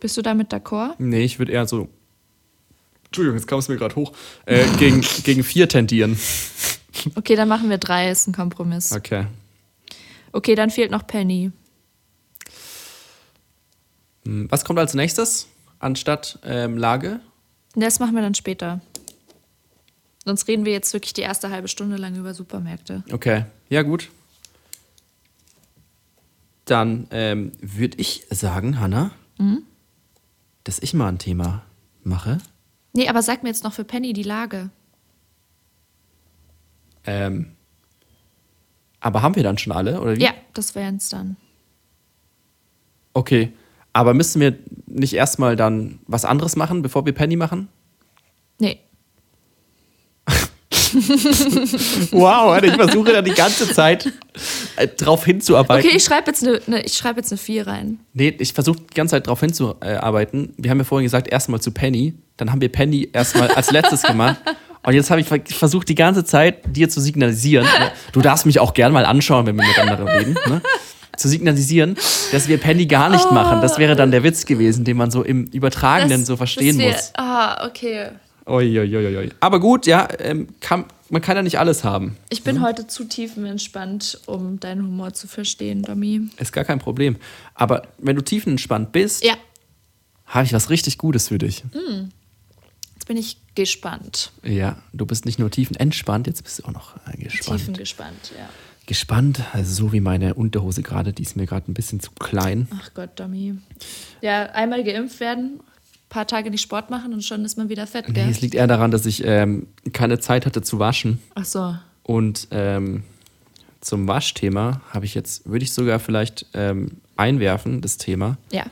Bist du damit d'accord? Nee, ich würde eher so. Entschuldigung, jetzt kam es mir gerade hoch. Äh, gegen, gegen vier tendieren. Okay, dann machen wir 3, ist ein Kompromiss. Okay. Okay, dann fehlt noch Penny. Hm, Was kommt als nächstes anstatt ähm, Lage? Das machen wir dann später. Sonst reden wir jetzt wirklich die erste halbe Stunde lang über Supermärkte. Okay. Ja, gut. Dann ähm, würde ich sagen, Hanna, dass ich mal ein Thema mache. Nee, aber sag mir jetzt noch für Penny die Lage. Ähm, aber haben wir dann schon alle, oder wie? Ja, das wären's dann. Okay. Aber müssen wir nicht erstmal dann was anderes machen, bevor wir Penny machen? Nee. Wow, Alter, ich versuche da die ganze Zeit äh, drauf hinzuarbeiten. Okay, ich schreibe jetzt eine ne, ich schreib jetzt eine 4 rein. Nee, ich versuche die ganze Zeit drauf hinzuarbeiten. Wir haben ja vorhin gesagt, erstmal zu Penny. Dann haben wir Penny erstmal als letztes gemacht. Und jetzt habe ich ver- versucht, die ganze Zeit dir zu signalisieren. Ne? Du darfst mich auch gern mal anschauen, wenn wir miteinander reden. Ne? Zu signalisieren, dass wir Penny gar nicht machen. Das wäre dann der Witz gewesen, den man so im Übertragenen so verstehen das wär- muss. Ah, okay. Oi. Aber gut, ja, ähm, kann, man kann ja nicht alles haben. Ich bin heute zu tiefenentspannt, um deinen Humor zu verstehen, Domi. Ist gar kein Problem. Aber wenn du tiefenentspannt bist, Ja, habe ich was richtig Gutes für dich. jetzt bin ich gespannt. Ja, du bist nicht nur tiefenentspannt, jetzt bist du auch noch äh, gespannt. Tiefengespannt, ja. Gespannt, also so wie meine Unterhose gerade, die ist mir gerade ein bisschen zu klein. Ach Gott, Domi. Ja, einmal geimpft werden, paar Tage nicht Sport machen und schon ist man wieder fett, Nee, gell? es liegt eher daran, dass ich ähm, keine Zeit hatte zu waschen. Ach so. Und ähm, zum Waschthema habe ich jetzt, würde ich sogar vielleicht ähm, einwerfen, das Thema. Ja.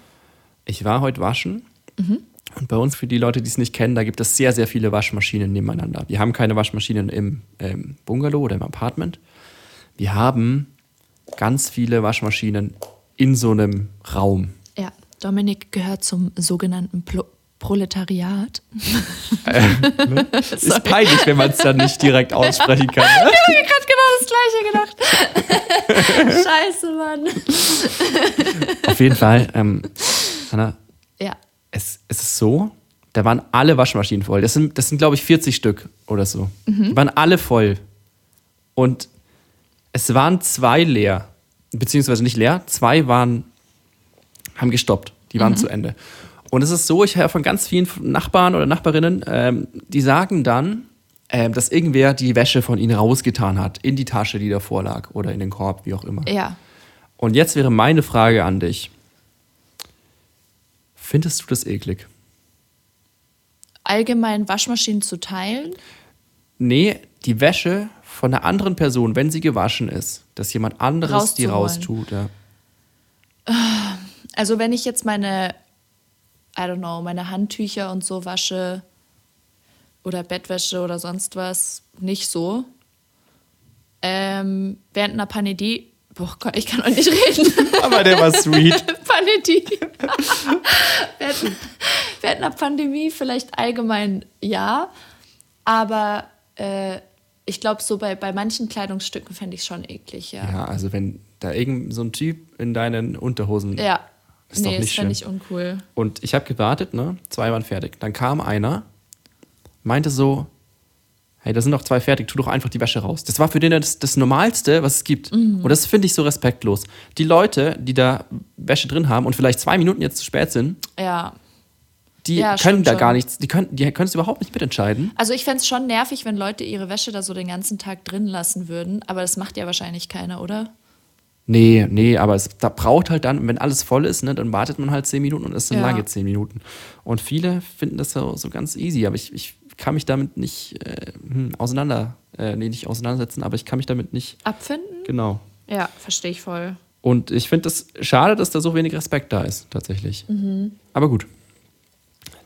Ich war heute waschen. Und bei uns, für die Leute, die es nicht kennen, da gibt es sehr, sehr viele Waschmaschinen nebeneinander. Wir haben keine Waschmaschinen im ähm, Bungalow oder im Apartment. Wir haben ganz viele Waschmaschinen in so einem Raum. Dominik gehört zum sogenannten Plo Proletariat. Ist peinlich, wenn man es dann nicht direkt aussprechen kann. Ne? Ich habe gerade genau das Gleiche gedacht. Scheiße, Mann. Auf jeden Fall, ähm, Hanna, Ja. es, es ist so, da waren alle Waschmaschinen voll. Das sind, das sind glaube ich, 40 Stück oder so. Die waren alle voll. Und es waren zwei leer. Beziehungsweise nicht leer, zwei waren, haben gestoppt. Die waren zu Ende. Und es ist so, ich höre von ganz vielen Nachbarn oder Nachbarinnen, ähm, die sagen dann, ähm, dass irgendwer die Wäsche von ihnen rausgetan hat, in die Tasche, die davor lag oder in den Korb, wie auch immer. Ja. Und jetzt wäre meine Frage an dich. Findest du das eklig? Allgemein Waschmaschinen zu teilen. Nee, die Wäsche von einer anderen Person, wenn sie gewaschen ist, dass jemand anderes die raustut. Ja. Also wenn ich jetzt meine, I don't know, meine Handtücher und so wasche oder Bettwäsche oder sonst was, nicht so. Ähm, während einer Pandemie, boah Gott, ich kann auch nicht reden. Aber der war sweet. Pandemie. während, während einer Pandemie vielleicht allgemein ja, aber äh, ich glaube, so bei, bei manchen Kleidungsstücken fände ich schon eklig, ja. Ja, also wenn da irgend so ein Typ in deinen Unterhosen. Ja. Ist doch nee, nicht das fände ich uncool. Und ich habe gewartet, ne? Zwei waren fertig. Dann kam einer, meinte so, hey, da sind noch zwei fertig, tu doch einfach die Wäsche raus. Das war für den das, das Normalste, was es gibt. Mhm. Und das finde ich so respektlos. Die Leute, die da Wäsche drin haben und vielleicht zwei Minuten jetzt zu spät sind, Ja. die Ja, können da schon. gar nichts, die können die können es überhaupt nicht mitentscheiden. Also ich fände es schon nervig, wenn Leute ihre Wäsche da so den ganzen Tag drin lassen würden, aber das macht ja wahrscheinlich keiner, oder? Nee, nee, aber es da braucht halt dann, wenn alles voll ist, ne, dann wartet man halt zehn Minuten und es sind Ja. lange zehn Minuten. Und viele finden das so, so ganz easy, aber ich, ich kann mich damit nicht äh, hm, auseinander, äh, nee, nicht auseinandersetzen, aber ich kann mich damit nicht, Abfinden? genau. Ja, verstehe ich voll. Und ich finde es das schade, dass da so wenig Respekt da ist, tatsächlich. Aber gut.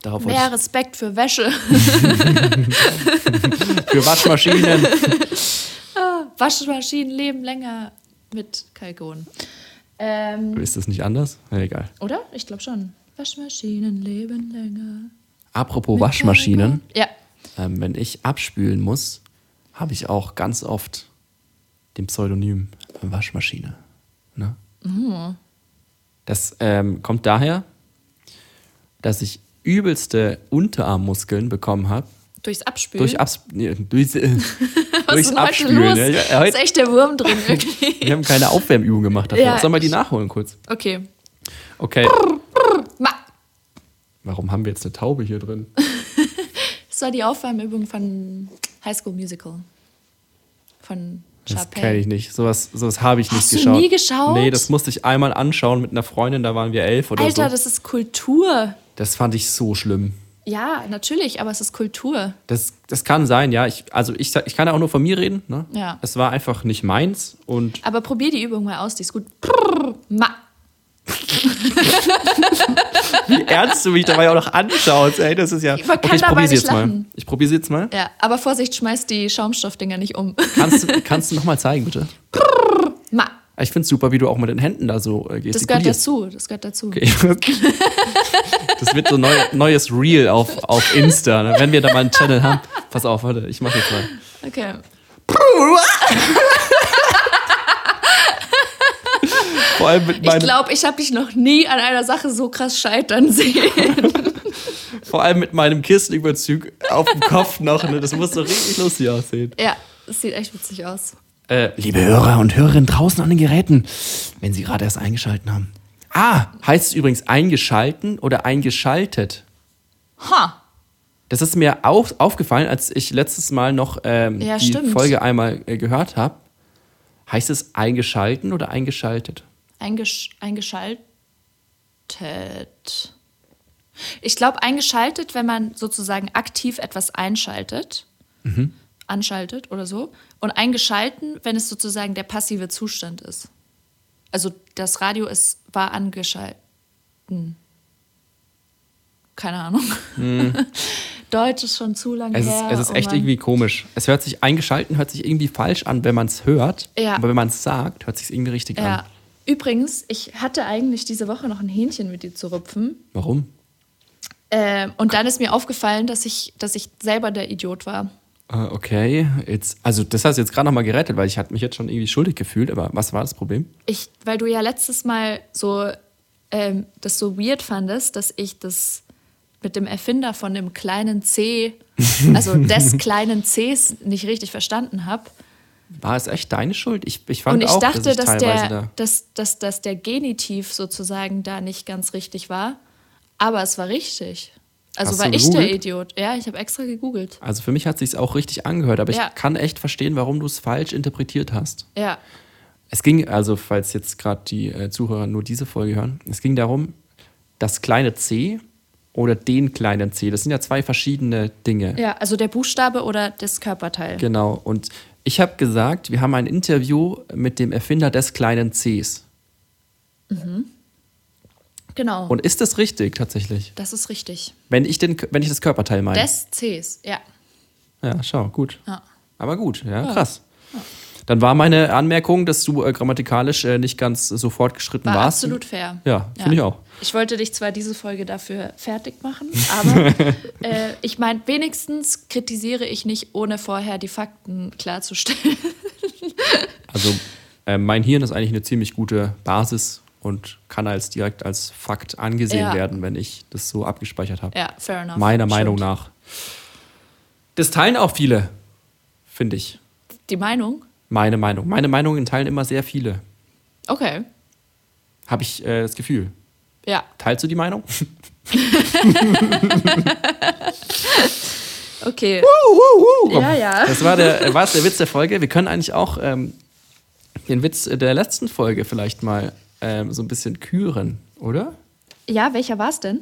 Darauf Mehr Respekt für Wäsche. Für Waschmaschinen. Waschmaschinen leben länger mit Kalkon. Ähm, ist das nicht anders? Ja, egal. oder? Ich glaube schon. Waschmaschinen leben länger. Apropos mit Waschmaschinen. Kalkon. Ja. Ähm, wenn ich abspülen muss, habe ich auch ganz oft den Pseudonym Waschmaschine. Ne? Das ähm, kommt daher, dass ich übelste Unterarmmuskeln bekommen habe. Durchs Abspülen. Durch, Abs nee, durch, äh, Was durchs ist denn heute Abspülen. los? Ja, ja, ist heute, echt der Wurm drin, wirklich. wir haben keine Aufwärmübung gemacht dafür. Ja, Sollen wir die nachholen kurz? Okay. Okay. Ma Warum haben wir jetzt eine Taube hier drin? das war die Aufwärmübung von High School Musical. Von Das kenne Chappelle. ich nicht. Sowas, sowas habe ich nicht Hast du geschaut. nie geschaut? Nee, das musste ich einmal anschauen mit einer Freundin, da waren wir elf oder Alter, so. das ist Kultur. Das fand ich so schlimm. Ja, natürlich, aber es ist Kultur. Das, das kann sein, ja. Ich, also ich, ich kann ja auch nur von mir reden. Ne? Ja. Es war einfach nicht meins und Aber probier die Übung mal aus, die ist gut. Prrr, Ma. wie ernst du mich dabei auch noch anschaust, ey, das ist ja. Man okay, ich probiere sie jetzt mal. lachen. Ich probiere sie jetzt mal. Ja, aber Vorsicht, schmeiß die Schaumstoffdinger nicht um. Kannst, du- kannst du noch mal zeigen, bitte? Ma. Ich finde es super, wie du auch mit den Händen da so äh, Das gehört gestikulierst. dazu. Das gehört dazu. Okay. Das wird so neu, neues Reel auf, auf Insta, ne? wenn wir da mal einen Channel haben. Pass auf, warte, ich mache jetzt mal. Okay. Vor allem mit Ich meinem. glaube, ich habe dich noch nie an einer Sache so krass scheitern sehen. Vor allem mit meinem Kissenüberzug auf dem Kopf noch. Ne? Das muss doch richtig lustig aussehen. Ja, es sieht echt witzig aus. Äh, liebe Hörer und Hörerinnen draußen an den Geräten, wenn Sie gerade erst eingeschalten haben. Ah, heißt es übrigens eingeschalten oder eingeschaltet? Ha! Das ist mir auch aufgefallen, als ich letztes Mal noch ähm, Ja, die stimmt. Folge einmal äh, gehört habe. Heißt es eingeschalten oder eingeschaltet? Eingesch eingeschaltet. Ich glaube, eingeschaltet, wenn man sozusagen aktiv etwas einschaltet, anschaltet oder so. Und eingeschalten, wenn es sozusagen der passive Zustand ist. Also das Radio ist, war angeschalten. Keine Ahnung. Deutsch ist schon zu lange Es ist, her. es ist oh echt Mann. irgendwie komisch. Es hört sich eingeschalten, hört sich irgendwie falsch an, wenn man es hört. Ja. Aber wenn man es sagt, hört sich irgendwie richtig Ja. an. Übrigens, ich hatte eigentlich diese Woche noch ein Hähnchen mit dir zu rupfen. Warum? Ähm, und dann ist mir aufgefallen, dass ich, dass ich selber der Idiot war. Äh, okay, jetzt, also das hast du jetzt gerade nochmal gerettet, weil ich hatte mich jetzt schon irgendwie schuldig gefühlt. Aber was war das Problem? Ich, weil du ja letztes Mal so ähm, das so weird fandest, dass ich das mit dem Erfinder von dem kleinen C, also des kleinen Cs, nicht richtig verstanden habe. War es echt deine Schuld? Ich, ich fand Und ich auch, dachte, dass ich dass, der, da. dass, dass, dass der Genitiv sozusagen da nicht ganz richtig war. Aber es war richtig. Also Hast war ich der? Idiot. Ja, ich habe extra gegoogelt. Also für mich hat es sich auch richtig angehört, aber Ja. ich kann echt verstehen, warum du es falsch interpretiert hast. Ja. Es ging, also falls jetzt gerade die äh, Zuhörer nur diese Folge hören, es ging darum, das kleine C oder den kleinen C. Das sind ja zwei verschiedene Dinge. Ja, also der Buchstabe oder das Körperteil. Genau. Und ich habe gesagt, wir haben ein Interview mit dem Erfinder des kleinen Cs. Genau. Und ist das richtig tatsächlich? das ist richtig. Wenn ich, den, wenn ich das Körperteil meine? Des Cs, ja. Ja, schau, gut. Ja. Aber gut, ja, krass. Dann war meine Anmerkung, dass du äh, grammatikalisch äh, nicht ganz so fortgeschritten War warst. absolut fair. Ja, finde ich auch. Ich wollte dich zwar diese Folge dafür fertig machen, aber äh, ich meine, wenigstens kritisiere ich nicht, ohne vorher die Fakten klarzustellen. Also äh, mein Hirn ist eigentlich eine ziemlich gute Basis und kann als direkt als Fakt angesehen Ja. werden, wenn ich das so abgespeichert habe. ja, fair enough. Meiner Meinung Stimmt. nach. Das teilen auch viele, finde ich. Die Meinung? Meine Meinung. Meine Meinungen teilen immer sehr viele. Okay. Habe ich äh, das Gefühl. Ja, Teilst du die Meinung? okay. Ja, ja. Das war der, äh, war's der Witz der Folge. Wir können eigentlich auch ähm, den Witz der letzten Folge vielleicht mal ähm, so ein bisschen küren, oder? Ja, welcher war es denn?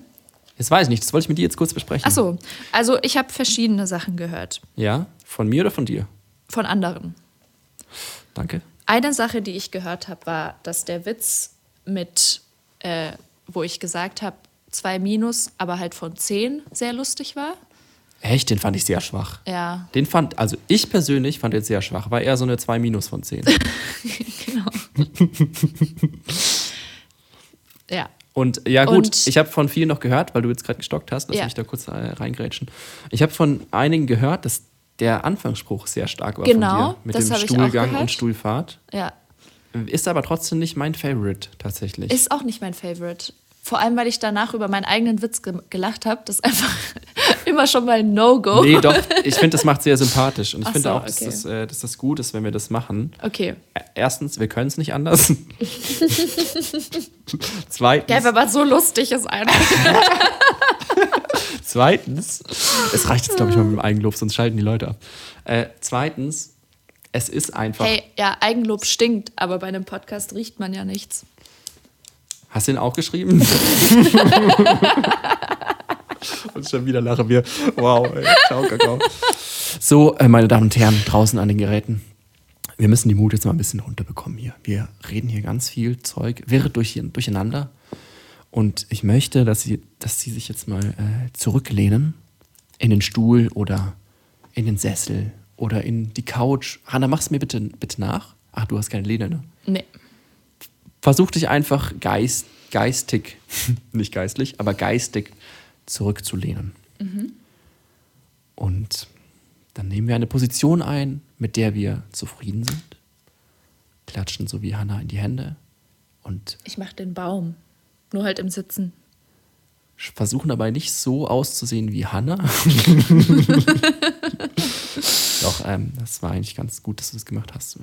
Das weiß ich nicht. Das wollte ich mit dir jetzt kurz besprechen. Ach so, also ich habe verschiedene Sachen gehört Ja? Von mir oder von dir? von anderen. Danke. Eine Sache, die ich gehört habe, war, dass der Witz mit, äh, wo ich gesagt habe, zwei Minus, aber halt von zehn sehr lustig war. Echt? Den fand ich sehr schwach. Ja, Den fand, also ich persönlich fand den sehr schwach. War eher so eine 2 Minus von 10. genau. ja, Und ja, gut, Und- ich habe von vielen noch gehört, weil du jetzt gerade gestockt hast, lass Ja. mich da kurz äh, reingrätschen. Ich habe von einigen gehört, dass der Anfangsspruch sehr stark war Genau, von dir. Mit dem Stuhlgang und Stuhlfahrt. ja. Ist aber trotzdem nicht mein Favorite tatsächlich. Ist auch nicht mein Favorite. Vor allem, weil ich danach über meinen eigenen Witz ge gelacht habe. Das ist einfach immer schon mal ein No-Go. nee, doch, ich finde, das macht sehr sympathisch. Und ich Ach finde so, auch, dass, okay. das, äh, dass das gut ist, wenn wir das machen. Okay. Erstens, wir können es nicht anders. Zweitens, Gell, aber so lustig ist einfach. Zweitens, es reicht jetzt, glaube ich, mal mit dem Eigenlob, sonst schalten die Leute ab. Äh, zweitens, es ist einfach. Hey, ja, Eigenlob stinkt, aber bei einem Podcast riecht man ja nichts. Hast du ihn auch geschrieben? Und schon wieder lachen wir. Wow, ey. Ciao, Kakao. So, äh, meine Damen und Herren, draußen an den Geräten. Wir müssen die Mut jetzt mal ein bisschen runterbekommen hier. Wir reden hier ganz viel Zeug, wirre durch, durcheinander. Und ich möchte, dass Sie, dass Sie sich jetzt mal äh, zurücklehnen in den Stuhl oder in den Sessel oder in die Couch. Hanna, mach's mir bitte, bitte nach. Ach, du hast keine Lehne, ne? Nee. Versuch dich einfach geist, geistig, nicht geistlich, aber geistig zurückzulehnen. Und dann nehmen wir eine Position ein, mit der wir zufrieden sind, klatschen so wie Hannah in die Hände und Ich mach den Baum. Nur halt im Sitzen. versuchen dabei nicht so auszusehen wie Hannah. Doch, ähm, das war eigentlich ganz gut, dass du das gemacht hast.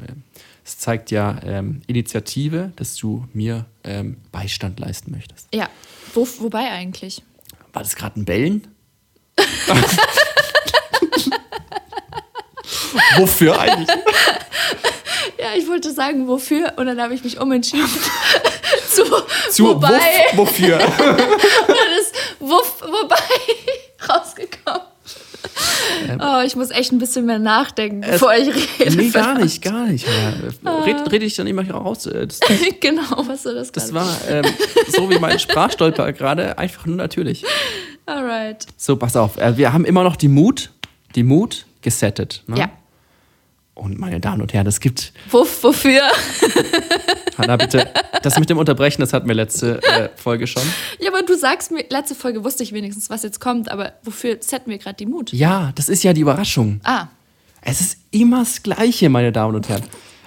Es zeigt ja ähm, Initiative, dass du mir ähm, Beistand leisten möchtest. Ja. Wo, wobei eigentlich? War das gerade ein Bellen? Wofür eigentlich? Ja, ich wollte sagen, wofür, und dann habe ich mich umentschieden. zu, Zu wobei, Wuff, wofür? dann ist wuff, wobei rausgekommen. Oh, ich muss echt ein bisschen mehr nachdenken, bevor ich rede. nee, gar nicht, gar nicht. Ja, red, rede ich dann immer hier raus. Äh, Das, genau, was soll das das war ähm, so wie mein Sprachstolper gerade, einfach nur natürlich. Alright. So, pass auf. Äh, wir haben immer noch die Mut, die Mut gesettet. Ne? Ja. Und meine Damen und Herren, es gibt, Wuff, wofür? Hanna, bitte, das mit dem Unterbrechen, das hatten wir letzte äh, Folge schon. Ja, aber du sagst mir, letzte Folge wusste ich wenigstens, was jetzt kommt, aber wofür setzen wir gerade die Mut? Ja, das ist ja die Überraschung. Ah, Es ist immer das Gleiche, meine Damen und Herren.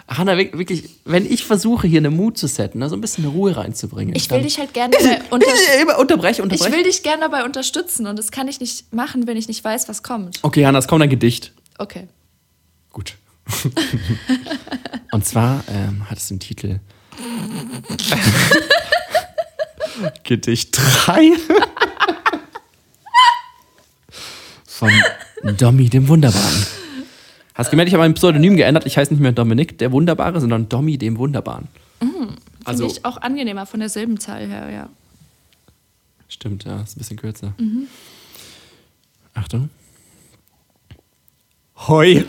Hanna, wir- wirklich, wenn ich versuche, hier eine Mut zu setten, ne, so ein bisschen Ruhe reinzubringen. ich will dich halt gerne dabei unter Immer unterbreche, ich will dich gerne dabei unterstützen und das kann ich nicht machen, wenn ich nicht weiß, was kommt. Okay, Hanna, es kommt ein Gedicht. Okay. Gut. Und zwar ähm, hat es den Titel Gedicht 3 von Dommy dem Wunderbaren. Hast gemerkt, ich habe mein Pseudonym geändert. Ich heiße nicht mehr Dominik der Wunderbare, sondern Dommy dem Wunderbaren. Also Also, ich auch angenehmer von der Silbenzahl her, ja. stimmt, ja, ist ein bisschen kürzer. Achtung. Hoi.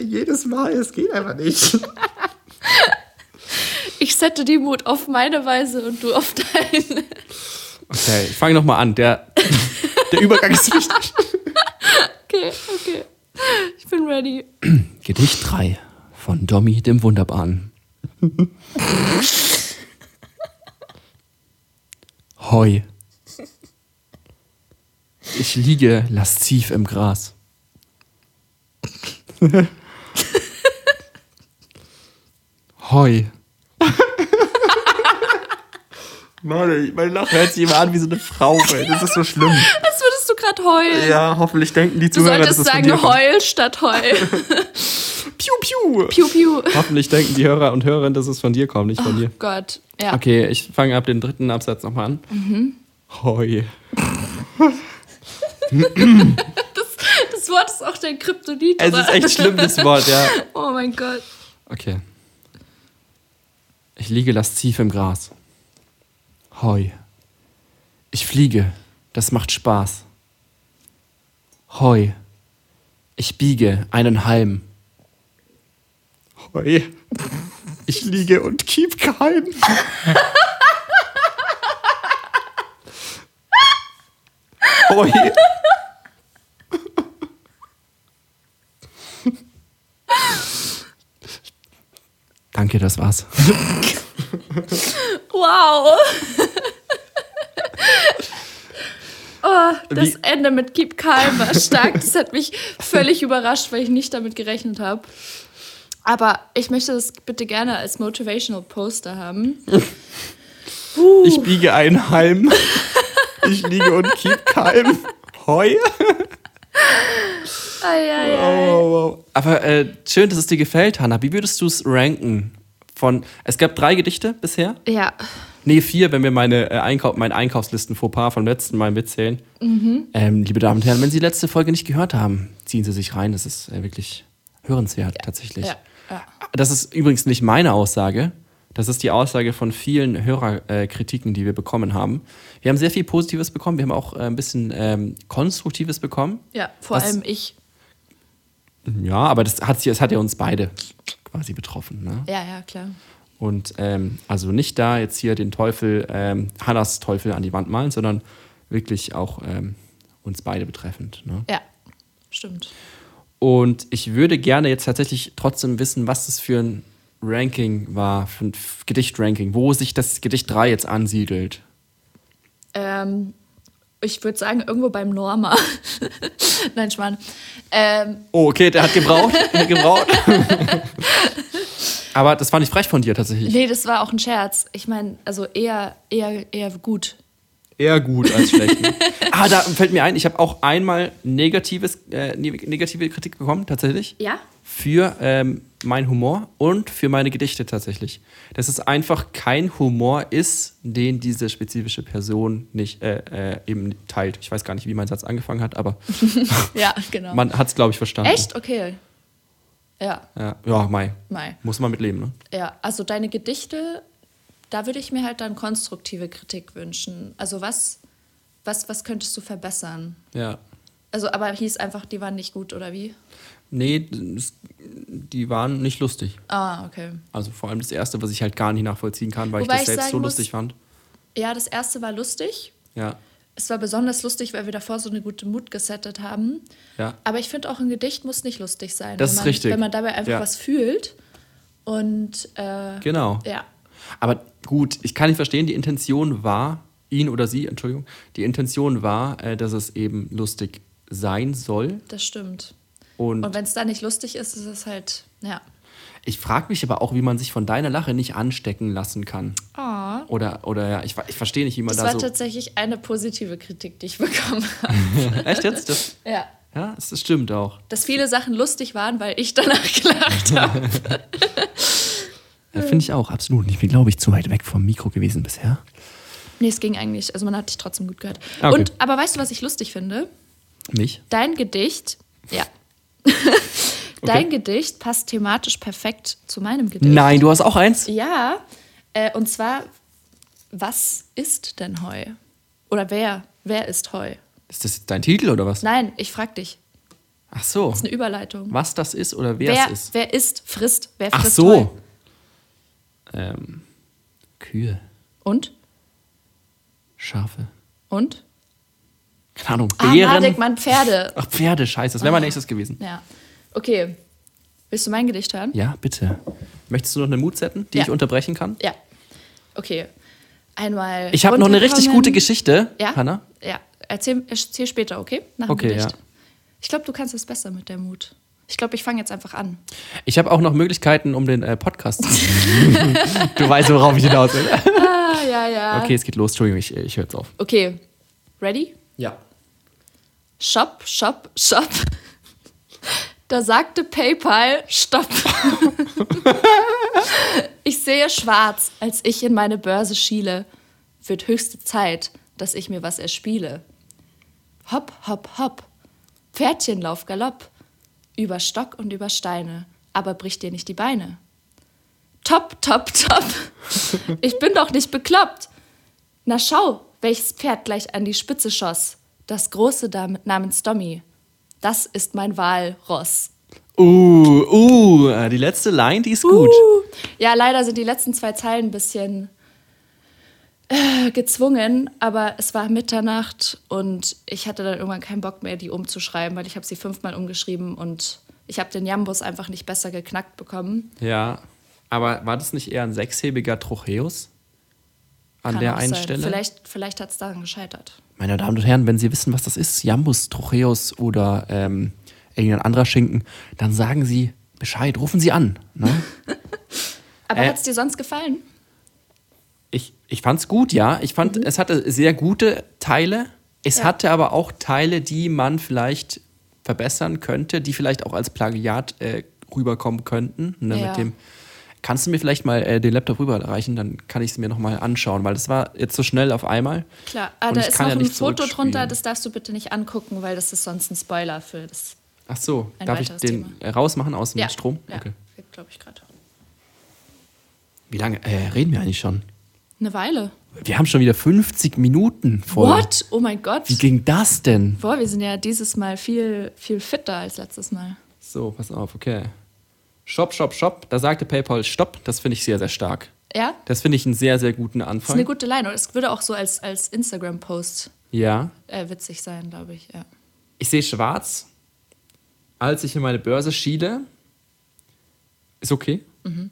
Jedes Mal, es geht einfach nicht. Ich sette die Mut auf meine Weise und du auf deine. Okay, ich fange nochmal an. Der, der Übergang ist wichtig. Okay, okay. Ich bin ready. Gedicht 3 von Dommy dem Wunderbaren. Heu. Ich liege lasziv im Gras. Heu. Mann, mein Lachen hört sich immer an wie so eine Frau, ey. Das ist so schlimm. Als würdest du gerade heulen. Ja, hoffentlich denken die du Zuhörer, dass solltest es von dir sagen kommt. heul statt heul. Piu, piu. piu, piu. Hoffentlich denken die Hörer und Hörerinnen, dass es von dir kommt, nicht von dir. Gott. Ja. Okay, ich fange ab den dritten Absatz nochmal an. Mhm. Hoi. Das Wort ist auch dein Kryptonit. Es ist echt schlimm, das Wort, ja. Oh mein Gott. Okay. Ich liege lasziv im Gras. Hoi. Ich fliege. Das macht Spaß. Hoi. Ich biege einen Halm. Hoi. Ich liege und keep keim. Hoi. Danke, das war's. Wow. Oh, das Wie- Ende mit Keep Calm war stark. Das hat mich völlig überrascht, weil ich nicht damit gerechnet habe. Aber ich möchte das bitte gerne als Motivational Poster haben. Ich biege einen Halm. Ich liege und keep calm. Heu. Ei. wow, wow. Aber äh, schön, dass es dir gefällt, Hanna. Wie würdest du es ranken? Von, es gab drei Gedichte bisher. Ja, Nee, vier, wenn wir meine, äh, Einkau mein Einkaufslisten Fauxpas vom letzten Mal mitzählen. Ähm, liebe Damen und Herren, wenn Sie die letzte Folge nicht gehört haben, ziehen Sie sich rein. Das ist äh, wirklich hörenswert, tatsächlich. ja, ja. Das ist übrigens nicht meine Aussage. Das ist die Aussage von vielen Hörerkritiken, die wir bekommen haben. Wir haben sehr viel Positives bekommen. Wir haben auch äh, ein bisschen ähm, Konstruktives bekommen. Ja, vor allem ich. Ja, aber das hat, das hat ja uns beide quasi betroffen. Ne? Ja, ja, klar. Und ähm, also nicht da jetzt hier den Teufel, ähm, Hannas Teufel an die Wand malen, sondern wirklich auch ähm, uns beide betreffend. Ne? Ja, stimmt. Und ich würde gerne jetzt tatsächlich trotzdem wissen, was das für ein Ranking war, für ein Gedicht-Ranking, wo sich das Gedicht 3 jetzt ansiedelt. Ähm, ich würde sagen, irgendwo beim Norma. Nein, Schmarrn. Ähm, Oh, okay, der hat gebraucht. Der hat gebraucht. Aber das war nicht frech von dir tatsächlich. Nee, das war auch ein Scherz. Ich meine, also eher, eher, eher gut. Eher gut als schlecht. Ne? ah, da fällt mir ein, ich habe auch einmal negatives, äh, ne- negative Kritik bekommen, tatsächlich. Ja? Für ähm, meinen Humor und für meine Gedichte tatsächlich. Dass es einfach kein Humor ist, den diese spezifische Person nicht äh, äh, eben teilt. Ich weiß gar nicht, wie mein Satz angefangen hat, aber Ja, genau. man hat es, glaube ich, verstanden. Echt? Okay. Ja, Ja, ja Mai. Mai. Muss man mitleben, ne? Ja, also deine Gedichte, da würde ich mir halt dann konstruktive Kritik wünschen. Also was, was, was könntest du verbessern? Ja. Also, aber hieß einfach, die waren nicht gut, oder wie? Nee, das, die waren nicht lustig. Ah, okay. Also vor allem das erste, was ich halt gar nicht nachvollziehen kann, weil Wobei ich ich das selbst sagen so muss- lustig fand. Ja, das erste war lustig. Ja. Es war besonders lustig, weil wir davor so eine gute Mut gesettet haben. Ja. Aber ich finde auch, ein Gedicht muss nicht lustig sein. Das wenn ist man, richtig. Wenn man dabei einfach Ja. was fühlt. Und äh, Genau. ja, Aber gut, ich kann nicht verstehen, die Intention war, ihn oder sie, Entschuldigung, die Intention war, äh, dass es eben lustig sein soll. das stimmt. Und, Und wenn es da nicht lustig ist, ist es halt, ja. ich frage mich aber auch, wie man sich von deiner Lache nicht anstecken lassen kann. Oh, Oder, oder ja, ich, ich verstehe nicht, wie man das da war so. tatsächlich eine positive Kritik, die ich bekommen habe. Echt jetzt? Das, ja. ja, das, das stimmt auch. Dass viele Sachen lustig waren, weil ich danach gelacht habe. Ja, Finde ich auch, absolut. Ich bin, glaube ich, zu weit weg vom Mikro gewesen bisher. nee, es ging eigentlich. Also man hat dich trotzdem gut gehört. Ah, Okay. Und, aber weißt du, was ich lustig finde? Mich? Dein Gedicht, ja. Dein Gedicht passt thematisch perfekt zu meinem Gedicht. Nein, du hast auch eins? Ja, äh, und zwar, was ist denn Heu? Oder wer? Wer ist Heu? Ist das dein Titel oder was? Nein, ich frag dich. Ach so. Das ist eine Überleitung. Was das ist oder wer, wer, es ist? wer isst, frisst, wer Ach frisst so. Heu? Ähm, Kühe, Und? Schafe. Und? Keine Ahnung. Ah, Bären. Madegmann, Pferde. Ach, Pferde, scheiße. Das wäre mein nächstes gewesen. Ja. Okay. Willst du mein Gedicht hören? Ja, bitte. Möchtest du noch eine Mut setzen, die Ja. ich unterbrechen kann? Ja. Okay. Einmal. Ich habe noch eine richtig gute Geschichte, Ja? Hanna. Ja. Erzähl, erzähl später, okay? Nach dem Okay, Gedicht. ja. Ich glaube, du kannst es besser mit der Mut. Ich glaube, ich fange jetzt einfach an. Ich habe auch noch Möglichkeiten, um den äh, Podcast zu. du weißt, worauf ich hinaus will. Ah, ja, ja. Okay, es geht los. Entschuldigung, ich, ich höre jetzt auf. Okay. Ready? Ja. Shop, shop, shop. Da sagte PayPal, stopp. ich sehe schwarz, als ich in meine Börse schiele. Wird höchste Zeit, dass ich mir was erspiele. Hopp, hopp, hopp. Pferdchenlauf, Galopp. Über Stock und über Steine. Aber brich dir nicht die Beine. Top, top, top. Ich bin doch nicht bekloppt. Na schau, welches Pferd gleich an die Spitze schoss. Das große Dam namens Dommy. Das ist mein Walross. Uh, uh, äh, die letzte Line, die ist gut. Uh. Ja, leider sind die letzten zwei Zeilen ein bisschen äh, gezwungen, aber es war Mitternacht und ich hatte dann irgendwann keinen Bock mehr, die umzuschreiben, weil ich habe sie fünfmal umgeschrieben und ich habe den Jambus einfach nicht besser geknackt bekommen. Ja, aber war das nicht eher ein sechshebiger Trocheus? An Kann der einen sein. Stelle? Vielleicht, vielleicht hat es daran gescheitert. Meine Damen und Herren, wenn Sie wissen, was das ist, Jambus, Trocheus oder ähm, irgendein anderer Schinken, dann sagen Sie Bescheid, rufen Sie an. Ne? Aber Äh. hat es dir sonst gefallen? ich ich fand es gut, ja. Ich fand, es hatte sehr gute Teile. Es Ja. hatte aber auch Teile, die man vielleicht verbessern könnte, die vielleicht auch als Plagiat äh, rüberkommen könnten. Ne, Ja. mit dem, kannst du mir vielleicht mal äh, den Laptop rüberreichen, dann kann ich es mir nochmal anschauen, weil das war jetzt so schnell auf einmal. Klar, ah, da ist noch ja ein Foto drunter, das darfst du bitte nicht angucken, weil das ist sonst ein Spoiler für das. Ach so, darf ich den Thema. äh, rausmachen aus dem Ja, Strom? Ja, Okay. glaube ich gerade. Wie lange äh, reden wir eigentlich schon? Eine Weile. Wir haben schon wieder 50 Minuten voll. What? Oh mein Gott. Wie ging das denn? Boah, wir sind ja dieses Mal viel, viel fitter als letztes Mal. So, pass auf, okay. Shop, Shop, Shop. Da sagte PayPal Stopp. Das finde ich sehr, sehr stark. Ja? Das finde ich einen sehr, sehr guten Das ist Anfang. eine gute Line. Und es würde auch so als, als Instagram-Post ja. äh, witzig sein, glaube ich. Ja. Ich sehe schwarz, als ich in meine Börse schiele. Ist okay. Mhm.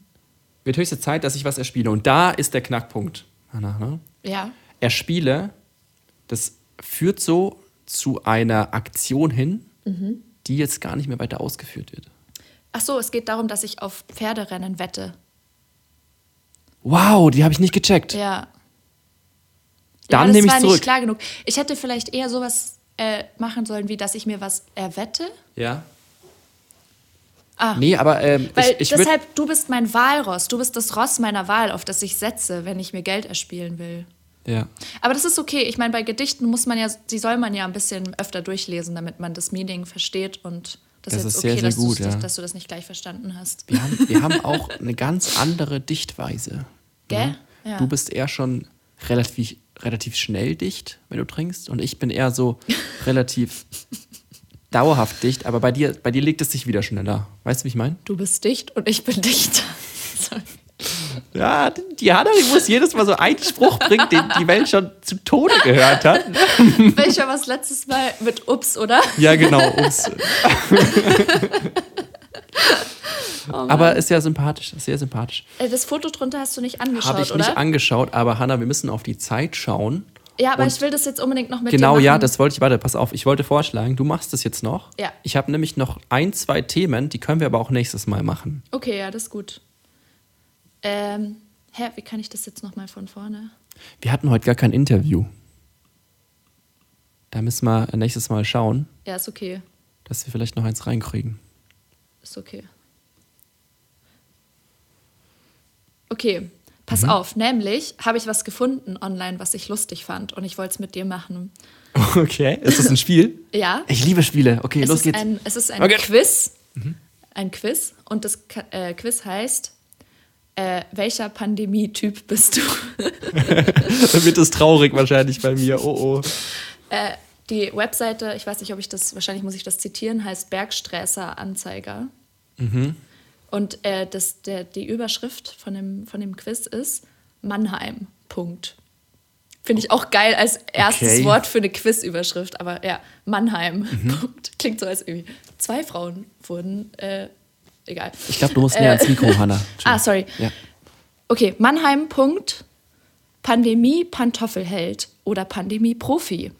Wird höchste Zeit, dass ich was erspiele. Und da ist der Knackpunkt. Ne? ja. Erspiele, das führt so zu einer Aktion hin, die jetzt gar nicht mehr weiter ausgeführt wird. Ach so, es geht darum, dass ich auf Pferderennen wette. Wow, die habe ich nicht gecheckt. Ja. Dann ja, nehme das ich war zurück. nicht klar genug. Ich hätte vielleicht eher sowas äh, machen sollen, wie dass ich mir was erwette. Ja. Ah. Nee, aber ähm, Weil ich, ich deshalb, du bist mein Wahlross. Du bist das Ross meiner Wahl, auf das ich setze, wenn ich mir Geld erspielen will. ja. Aber das ist okay. Ich meine, bei Gedichten muss man ja, die soll man ja ein bisschen öfter durchlesen, damit man das Meaning versteht und das, Das ist ist jetzt sehr, okay, sehr dass, gut, ja. dass du das nicht gleich verstanden hast. Wir haben, wir haben auch eine ganz andere Dichtweise. Gell? ne? Ja. Du bist eher schon relativ, relativ schnell dicht, wenn du trinkst. Und ich bin eher so relativ dauerhaft dicht. Aber bei dir, bei dir legt es sich wieder schneller. Weißt du, wie ich meine? Du bist dicht und ich bin dicht. Sorry. Ja, die Hanna, die muss jedes Mal so einen Spruch bringen, den die Welt schon zu Tode gehört hat. Welcher war das letztes Mal mit Ups, oder? Ja, genau. Ups. Oh aber ist ja sympathisch, sehr sympathisch. Äh, Das Foto drunter hast du nicht angeschaut, Habe ich oder? nicht angeschaut, aber Hanna, wir müssen auf die Zeit schauen. ja, aber Und- ich will das jetzt unbedingt noch mit Genau, ja, das wollte ich, warte, pass auf, ich wollte vorschlagen, du machst das jetzt noch. Ja. Ich habe nämlich noch ein, zwei Themen, die können wir aber auch nächstes Mal machen. Okay, ja, das ist gut. Ähm, hä, wie kann ich das jetzt nochmal von vorne? Wir hatten heute gar kein Interview. Da müssen wir nächstes Mal schauen, Ja, ist okay. dass wir vielleicht noch eins reinkriegen. Ist okay. Okay, pass Mhm. auf. Nämlich habe ich was gefunden online, was ich lustig fand und ich wollte es mit dir machen. Okay. Ist das ein Spiel? Ja. Ich liebe Spiele. Okay, es los geht's. Ein, es ist ein Okay. Quiz. Ein Quiz. Und das äh, Quiz heißt, äh, welcher Pandemie-Typ bist du? Dann wird es traurig wahrscheinlich bei mir. Oh, oh. äh, die Webseite, ich weiß nicht, ob ich das, wahrscheinlich muss ich das zitieren, heißt Bergsträßer Anzeiger. Und äh, das, der, die Überschrift von dem, von dem Quiz ist Mannheim. Punkt. Finde ich auch geil als erstes Okay. Wort für eine Quiz-Überschrift. Aber ja, Mannheim. Punkt. Klingt so, als irgendwie zwei Frauen wurden. Äh, egal. Ich glaube, du musst näher ans Mikro, Hanna. Ah, sorry. Ja. Okay, Mannheim. Punkt. Pandemie Pantoffelheld oder Pandemie Profi.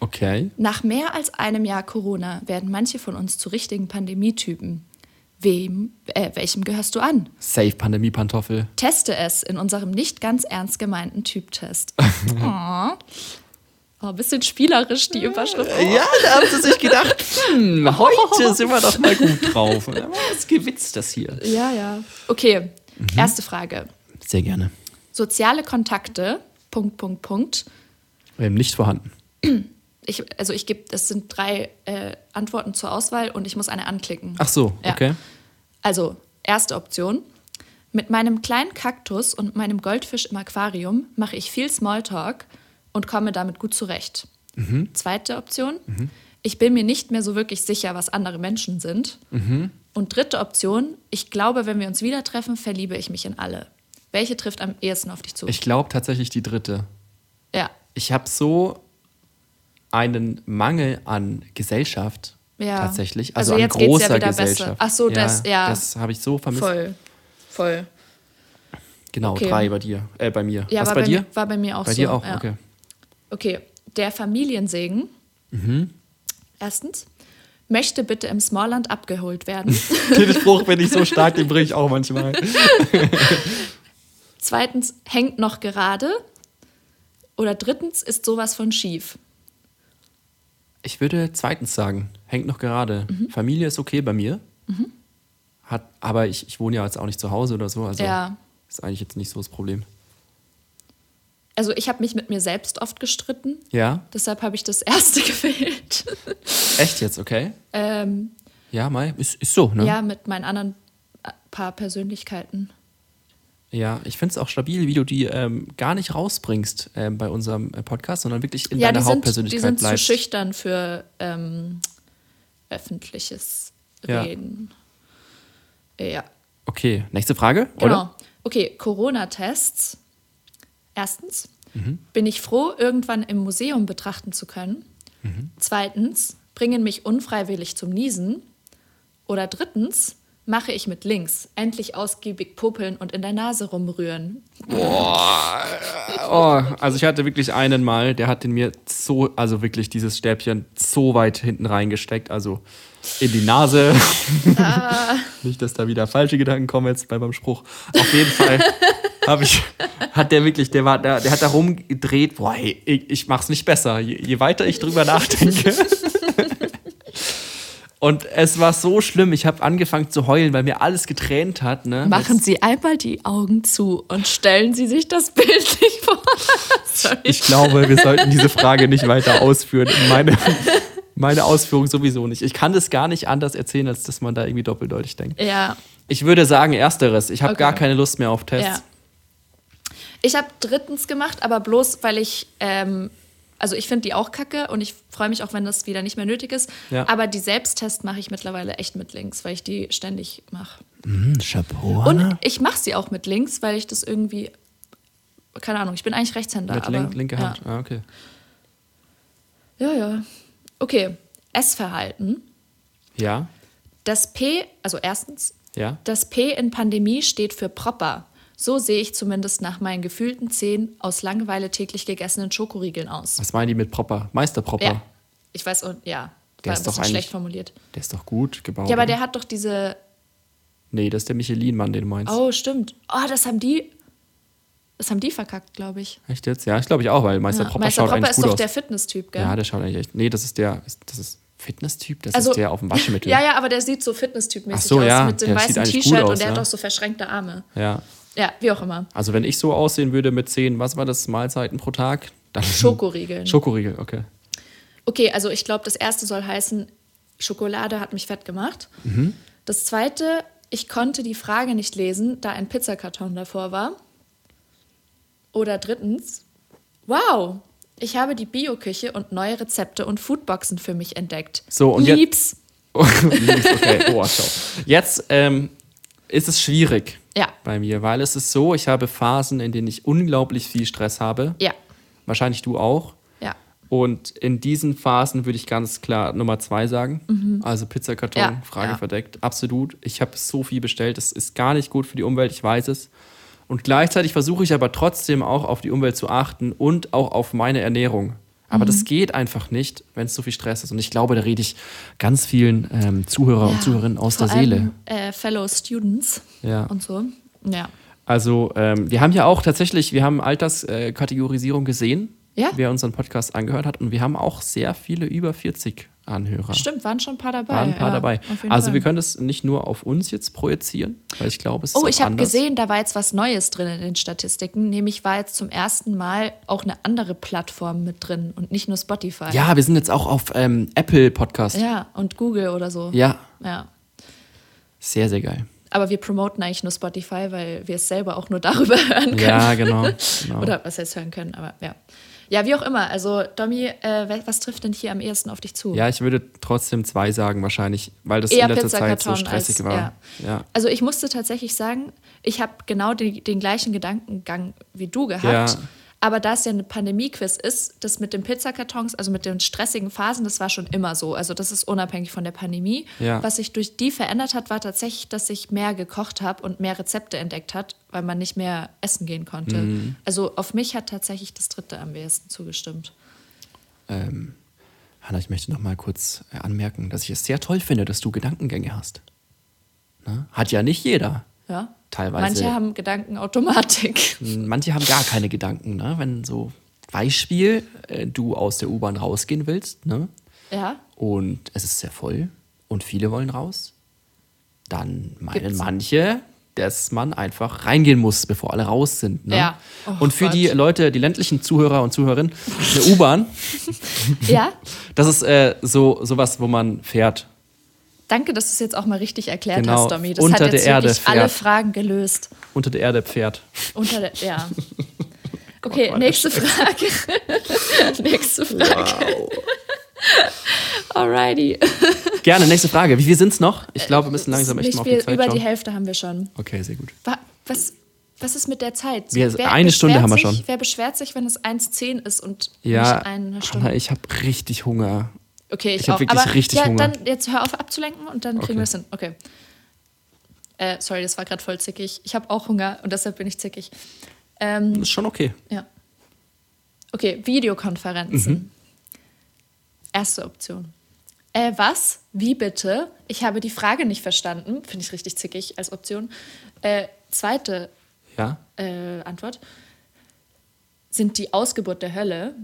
Okay. Nach mehr als einem Jahr Corona werden manche von uns zu richtigen Pandemietypen. Wem, äh, welchem gehörst du an? Safe Pandemie-Pantoffel. Teste es in unserem nicht ganz ernst gemeinten Typtest. oh. Oh, ein bisschen spielerisch, die Überschrift. Oh. Ja, da haben sie sich gedacht, hm, heute sind wir doch mal gut drauf. Was gewitzt das hier? Ja, ja. Okay, erste Frage. Sehr gerne. Soziale Kontakte, Punkt, Punkt, Punkt. Ähm, nicht vorhanden. Ich, also ich gebe, das sind drei äh, Antworten zur Auswahl und ich muss eine anklicken. Ach so, Ja. okay. Also, erste Option. Mit meinem kleinen Kaktus und meinem Goldfisch im Aquarium mache ich viel Smalltalk und komme damit gut zurecht. Zweite Option. Ich bin mir nicht mehr so wirklich sicher, was andere Menschen sind. Und dritte Option. Ich glaube, wenn wir uns wieder treffen, verliebe ich mich in alle. Welche trifft am ehesten auf dich zu? Ich glaube tatsächlich die dritte. ja. Ich habe so einen Mangel an Gesellschaft Ja. tatsächlich. Also Also, jetzt an geht's ja großer wieder besser. Gesellschaft. Ach so, das- ja. Das habe ich so vermisst. Voll. Voll. Genau, Okay. drei bei dir. Äh, bei mir. Ja, Was war bei, bei dir? mir- war bei mir auch bei so, dir auch, ja. okay. Okay, der Familiensegen. Erstens, möchte bitte im Smallland abgeholt werden. Den Spruch bin ich so stark, den bringe ich auch manchmal. Zweitens, hängt noch gerade. Oder drittens, ist sowas von schief. Ich würde zweitens sagen, hängt noch gerade. Mhm. Familie ist okay bei mir. Hat, aber ich, ich wohne ja jetzt auch nicht zu Hause oder so. Also Ja. ist eigentlich jetzt nicht so das Problem. Also ich habe mich mit mir selbst oft gestritten. Ja? Deshalb habe ich das erste gewählt. Echt jetzt, okay? ähm, Ja, Mai, ist, ist so, ne? Ja, mit meinen anderen äh, paar Persönlichkeiten. Ja, ich finde es auch stabil, wie du die ähm, gar nicht rausbringst ähm, bei unserem äh, Podcast, sondern wirklich in ja, deiner die sind, die Hauptpersönlichkeit sind zu bleibst. schüchtern für ähm, öffentliches Ja. Reden. Ja. Okay, nächste Frage, Genau. oder? Okay, Corona-Tests. Erstens, Mhm. bin ich froh, irgendwann im Museum betrachten zu können. Mhm. Zweitens, bringen mich unfreiwillig zum Niesen. Oder drittens, mache ich mit links. Endlich ausgiebig popeln und in der Nase rumrühren. Oh, also ich hatte wirklich einen mal, der hat den mir so, also wirklich dieses Stäbchen so weit hinten reingesteckt, also in die Nase. Ah. Nicht, dass da wieder falsche Gedanken kommen jetzt bei beim Spruch. Auf jeden Fall Habe ich, hat der wirklich, der war, der, der hat da rumgedreht, boah, ey, ich, ich mach's nicht besser. Je, je weiter ich drüber nachdenke. Und es war so schlimm, ich habe angefangen zu heulen, weil mir alles getränt hat. Ne? Machen Sie einmal die Augen zu und stellen Sie sich das bildlich vor. Sorry. Ich glaube, wir sollten diese Frage nicht weiter ausführen. Meine, meine Ausführung sowieso nicht. Ich kann das gar nicht anders erzählen, als dass man da irgendwie doppeldeutig denkt. Ja, Ich würde sagen, ersteres. Ich habe Okay. gar keine Lust mehr auf Tests. ja. Ich habe drittens gemacht, aber bloß, weil ich, ähm, also ich finde die auch kacke und ich freue mich auch, wenn das wieder nicht mehr nötig ist. Ja. Aber die Selbsttests mache ich mittlerweile echt mit links, weil ich die ständig mache. Hm, Chapeau. Und ich mache sie auch mit links, weil ich das irgendwie, keine Ahnung, ich bin eigentlich Rechtshänder. Mit aber, link, linke Hand. Ja. Ah, okay. ja, ja. Okay, Essverhalten. Ja, Das P, also erstens, ja. das P in Pandemie steht für proper. So sehe ich zumindest nach meinen gefühlten zehn aus Langeweile täglich gegessenen Schokoriegeln aus. Was meinen die mit Proper? Meister Proper. Ja, ich weiß, und ja, Der war ist ein doch schlecht formuliert. Der ist doch gut gebaut. Ja, aber der hat doch diese, Nee, das ist der Michelin-Mann, den du meinst. oh, stimmt. Oh, das haben die, das haben die verkackt, glaube ich. Echt jetzt? Ja, ich glaube ich auch, weil Meister Ja. Proper Meister schaut Propper ist gut doch aus. der Fitness-Typ, gell? ja, der schaut eigentlich echt. Nee, das ist der. Das ist Fitness-Typ, das also, ist der auf dem Waschmittel. Ja, ja, aber der sieht so Fitness-Typ-mäßig so, aus ja, mit dem weißen T-Shirt und der ja. hat doch so verschränkte Arme. ja. Ja, wie auch immer. Also wenn ich so aussehen würde mit zehn, was war das, Mahlzeiten pro Tag? Dann Schokoriegeln. Schokoriegel, okay. Okay, also ich glaube, das erste soll heißen, Schokolade hat mich fett gemacht. Mhm. Das zweite, ich konnte die Frage nicht lesen, da ein Pizzakarton davor war. Oder drittens, wow, ich habe die Bioküche und neue Rezepte und Foodboxen für mich entdeckt. So, und jetzt- Lieb's. Links, okay, oh, schau. Jetzt ähm, ist es schwierig Ja. bei mir, weil es ist so, ich habe Phasen, in denen ich unglaublich viel Stress habe. Ja, Wahrscheinlich du auch. ja. Und in diesen Phasen würde ich ganz klar Nummer zwei sagen. Also Pizzakarton, Mhm. Ja, Frage ja. verdeckt. Absolut. Ich habe so viel bestellt. Das ist gar nicht gut für die Umwelt, ich weiß es. Und gleichzeitig versuche ich aber trotzdem auch auf die Umwelt zu achten und auch auf meine Ernährung. Aber Mhm. das geht einfach nicht, wenn es so viel Stress ist. Und ich glaube, da rede ich ganz vielen ähm, Zuhörer und Ja, Zuhörerinnen aus der Seele. allem, Äh, Fellow Students Ja. und so. Ja. Also ähm, wir haben ja auch tatsächlich, wir haben Alterskategorisierung Kategorisierung gesehen, Ja. wer unseren Podcast angehört hat. Und wir haben auch sehr viele über 40 Anhörer. Stimmt, waren schon ein paar dabei. Waren ein paar ja, dabei. Also Fall. wir können das nicht nur auf uns jetzt projizieren, weil ich glaube, es ist Oh, ich habe gesehen, da war jetzt was Neues drin in den Statistiken. Nämlich war jetzt zum ersten Mal auch eine andere Plattform mit drin und nicht nur Spotify. Ja, wir sind jetzt auch auf ähm, Apple Podcast. Ja, und Google oder so. ja, ja. sehr, sehr geil. Aber wir promoten eigentlich nur Spotify, weil wir es selber auch nur darüber hören können. Ja, genau. genau. Oder was heißt hören können, aber ja. Ja, wie auch immer. Also, Domi, äh, was trifft denn hier am ehesten auf dich zu? ja, ich würde trotzdem zwei sagen wahrscheinlich, weil das Eher in letzter Zeit so stressig als- war. ja. Ja. Also ich musste tatsächlich sagen, ich habe genau die, den gleichen Gedankengang wie du gehabt. Ja. Aber da es ja eine Pandemie-Quiz ist, das mit den Pizzakartons, also mit den stressigen Phasen, das war schon immer so. Also das ist unabhängig von der Pandemie. Ja. Was sich durch die verändert hat, war tatsächlich, dass ich mehr gekocht habe und mehr Rezepte entdeckt hat, weil man nicht mehr essen gehen konnte. Mhm. Also auf mich hat tatsächlich das dritte am ehesten zugestimmt. Ähm, Hanna, ich möchte noch mal kurz äh, anmerken, dass ich es sehr toll finde, dass du Gedankengänge hast. Ne? Hat ja nicht jeder. Ja. Teilweise. Manche haben Gedankenautomatik. Manche haben gar keine Gedanken, ne? Wenn so Beispiel, äh, du aus der U-Bahn rausgehen willst, ne? Ja. Und es ist sehr voll und viele wollen raus, dann meinen Gibt's. manche, dass man einfach reingehen muss, bevor alle raus sind. Ne? Ja. Oh und für Gott. die Leute, die ländlichen Zuhörer und Zuhörerinnen, eine U-Bahn, Ja. das ist äh, so sowas, wo man fährt. Danke, dass du es jetzt auch mal richtig erklärt Genau, hast, Domi. Das unter hat jetzt der Erde wirklich alle. Fragen gelöst. Unter der Erde fährt. Unter der, ja. Okay, Gott, nächste Frage. nächste Frage. Alrighty. Gerne, nächste Frage. Wie viel sind es noch? Ich glaube, wir müssen langsam echt mal auf die Zeit über schauen. die Hälfte haben wir schon. Okay, sehr gut. Wa- Was, was ist mit der Zeit? Wir- eine Stunde haben wir sich, schon. Wer beschwert sich, wenn es 1,10 ist und Ja, nicht eine Stunde? Hanna, ich habe richtig Hunger. Okay, ich, Ich auch. wirklich Aber richtig ja, Hunger. dann jetzt hör auf abzulenken und dann kriegen Okay. wir es hin. Okay. Äh, sorry, das war gerade voll zickig. Ich habe auch Hunger und deshalb bin ich zickig. Ähm, Ist schon okay. ja. Okay, Videokonferenzen. Mhm. Erste Option. Äh, was? Wie bitte? Ich habe die Frage nicht verstanden. Finde ich richtig zickig als Option. Äh, zweite Ja? äh, Antwort, sind die Ausgeburt der Hölle.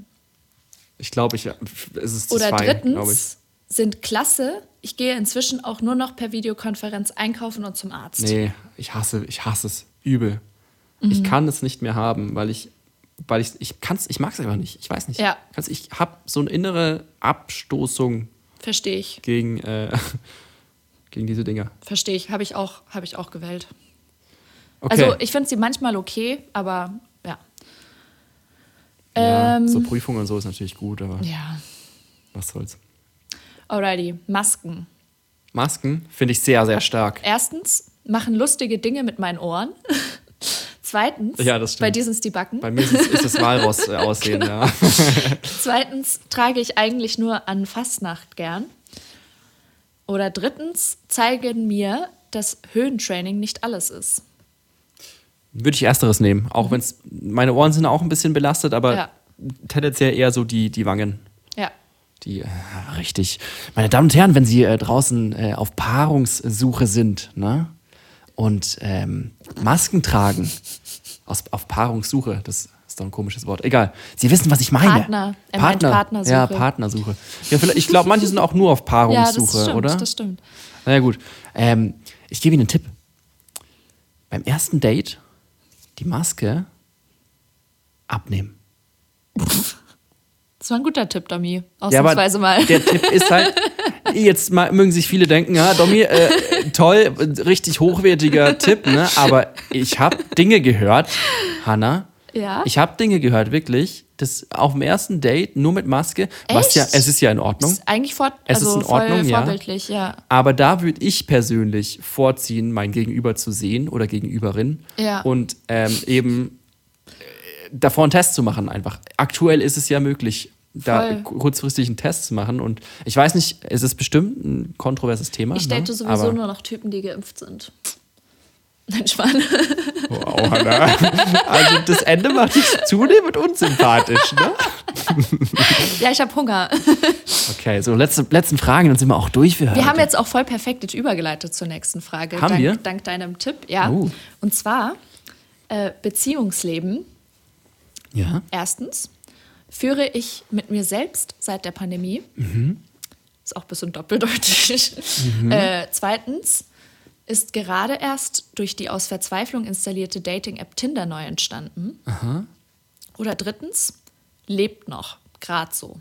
Ich glaube, ich, es ist Oder zwei, drittens, sind klasse. Ich gehe inzwischen auch nur noch per Videokonferenz einkaufen und zum Arzt. Nee, ich hasse, ich hasse es übel. Mhm. Ich kann es nicht mehr haben, weil ich, weil ich, ich kann's, ich mag es einfach nicht. Ich weiß nicht. Ja. Ich habe so eine innere Abstoßung Verstehe ich. gegen, äh, gegen diese Dinger. Verstehe ich. Habe ich, auch- habe ich auch gewählt. Okay. Also ich finde sie manchmal okay, aber ja. ähm, so Prüfungen und so ist natürlich gut, aber Ja. was soll's. Alrighty, Masken. Masken finde ich sehr, sehr stark. Erstens, machen lustige Dinge mit meinen Ohren. Zweitens, Ja, bei dir sind es die Backen. Bei mir ist es, ist es Walross äh, aussehen, Genau. ja. Zweitens, trage ich eigentlich nur an Fastnacht gern. Oder drittens, zeigen mir, dass Höhentraining nicht alles ist. Würde ich ersteres nehmen, auch wenn es meine Ohren sind auch ein bisschen belastet, aber Ja. tendenziell eher so die, die Wangen. Ja. Die äh, richtig. Meine Damen und Herren, wenn Sie äh, draußen äh, auf Paarungssuche sind, ne? Und ähm, Masken tragen aus, auf Paarungssuche, das ist doch ein komisches Wort. Egal. Sie wissen, was ich meine. Partner. Er meint Partnersuche. Ja, Partnersuche. Ja, vielleicht, ich glaube, manche sind auch nur auf Ja, Paarungssuche, das stimmt, oder? das stimmt. Na ja, gut. Ähm, ich gebe Ihnen einen Tipp. Beim ersten Date die Maske abnehmen. Das war ein guter Tipp, Domi. Ja, Ausnahmsweise mal. Der Tipp ist halt, jetzt mal, mögen sich viele denken, ja, Domi, äh, toll, richtig hochwertiger Tipp, ne? Aber ich habe Dinge gehört, Hanna. Ja? Ich habe Dinge gehört, wirklich, das auf dem ersten Date nur mit Maske, was Echt? ja, es ist ja in Ordnung. ist eigentlich vor, Es also ist in Ordnung, ja. vorbildlich, ja. Aber da würde ich persönlich vorziehen, mein Gegenüber zu sehen oder Gegenüberin Ja. und ähm, eben äh, davor einen Test zu machen einfach. Aktuell ist es ja möglich, da Voll. kurzfristig einen Test zu machen und ich weiß nicht, es ist bestimmt ein kontroverses Thema. Ich ne? date sowieso Aber- nur noch Typen, die geimpft sind. Nein, Schwan. Wow, Hannah. Also das Ende macht dich zunehmend unsympathisch, ne? ja, ich habe Hunger. Okay, so letzte, letzten Fragen, dann sind wir auch durch für Wir heute. haben jetzt auch voll perfekt jetzt übergeleitet zur nächsten Frage. Haben dank, wir? Dank deinem Tipp, ja. Oh. Und zwar äh, Beziehungsleben. Ja? Erstens, führe ich mit mir selbst seit der Pandemie. Ist auch ein bisschen doppeldeutig. Äh, zweitens, ist gerade erst durch die aus Verzweiflung installierte Dating-App Tinder neu entstanden. Oder drittens, lebt noch, gerade so.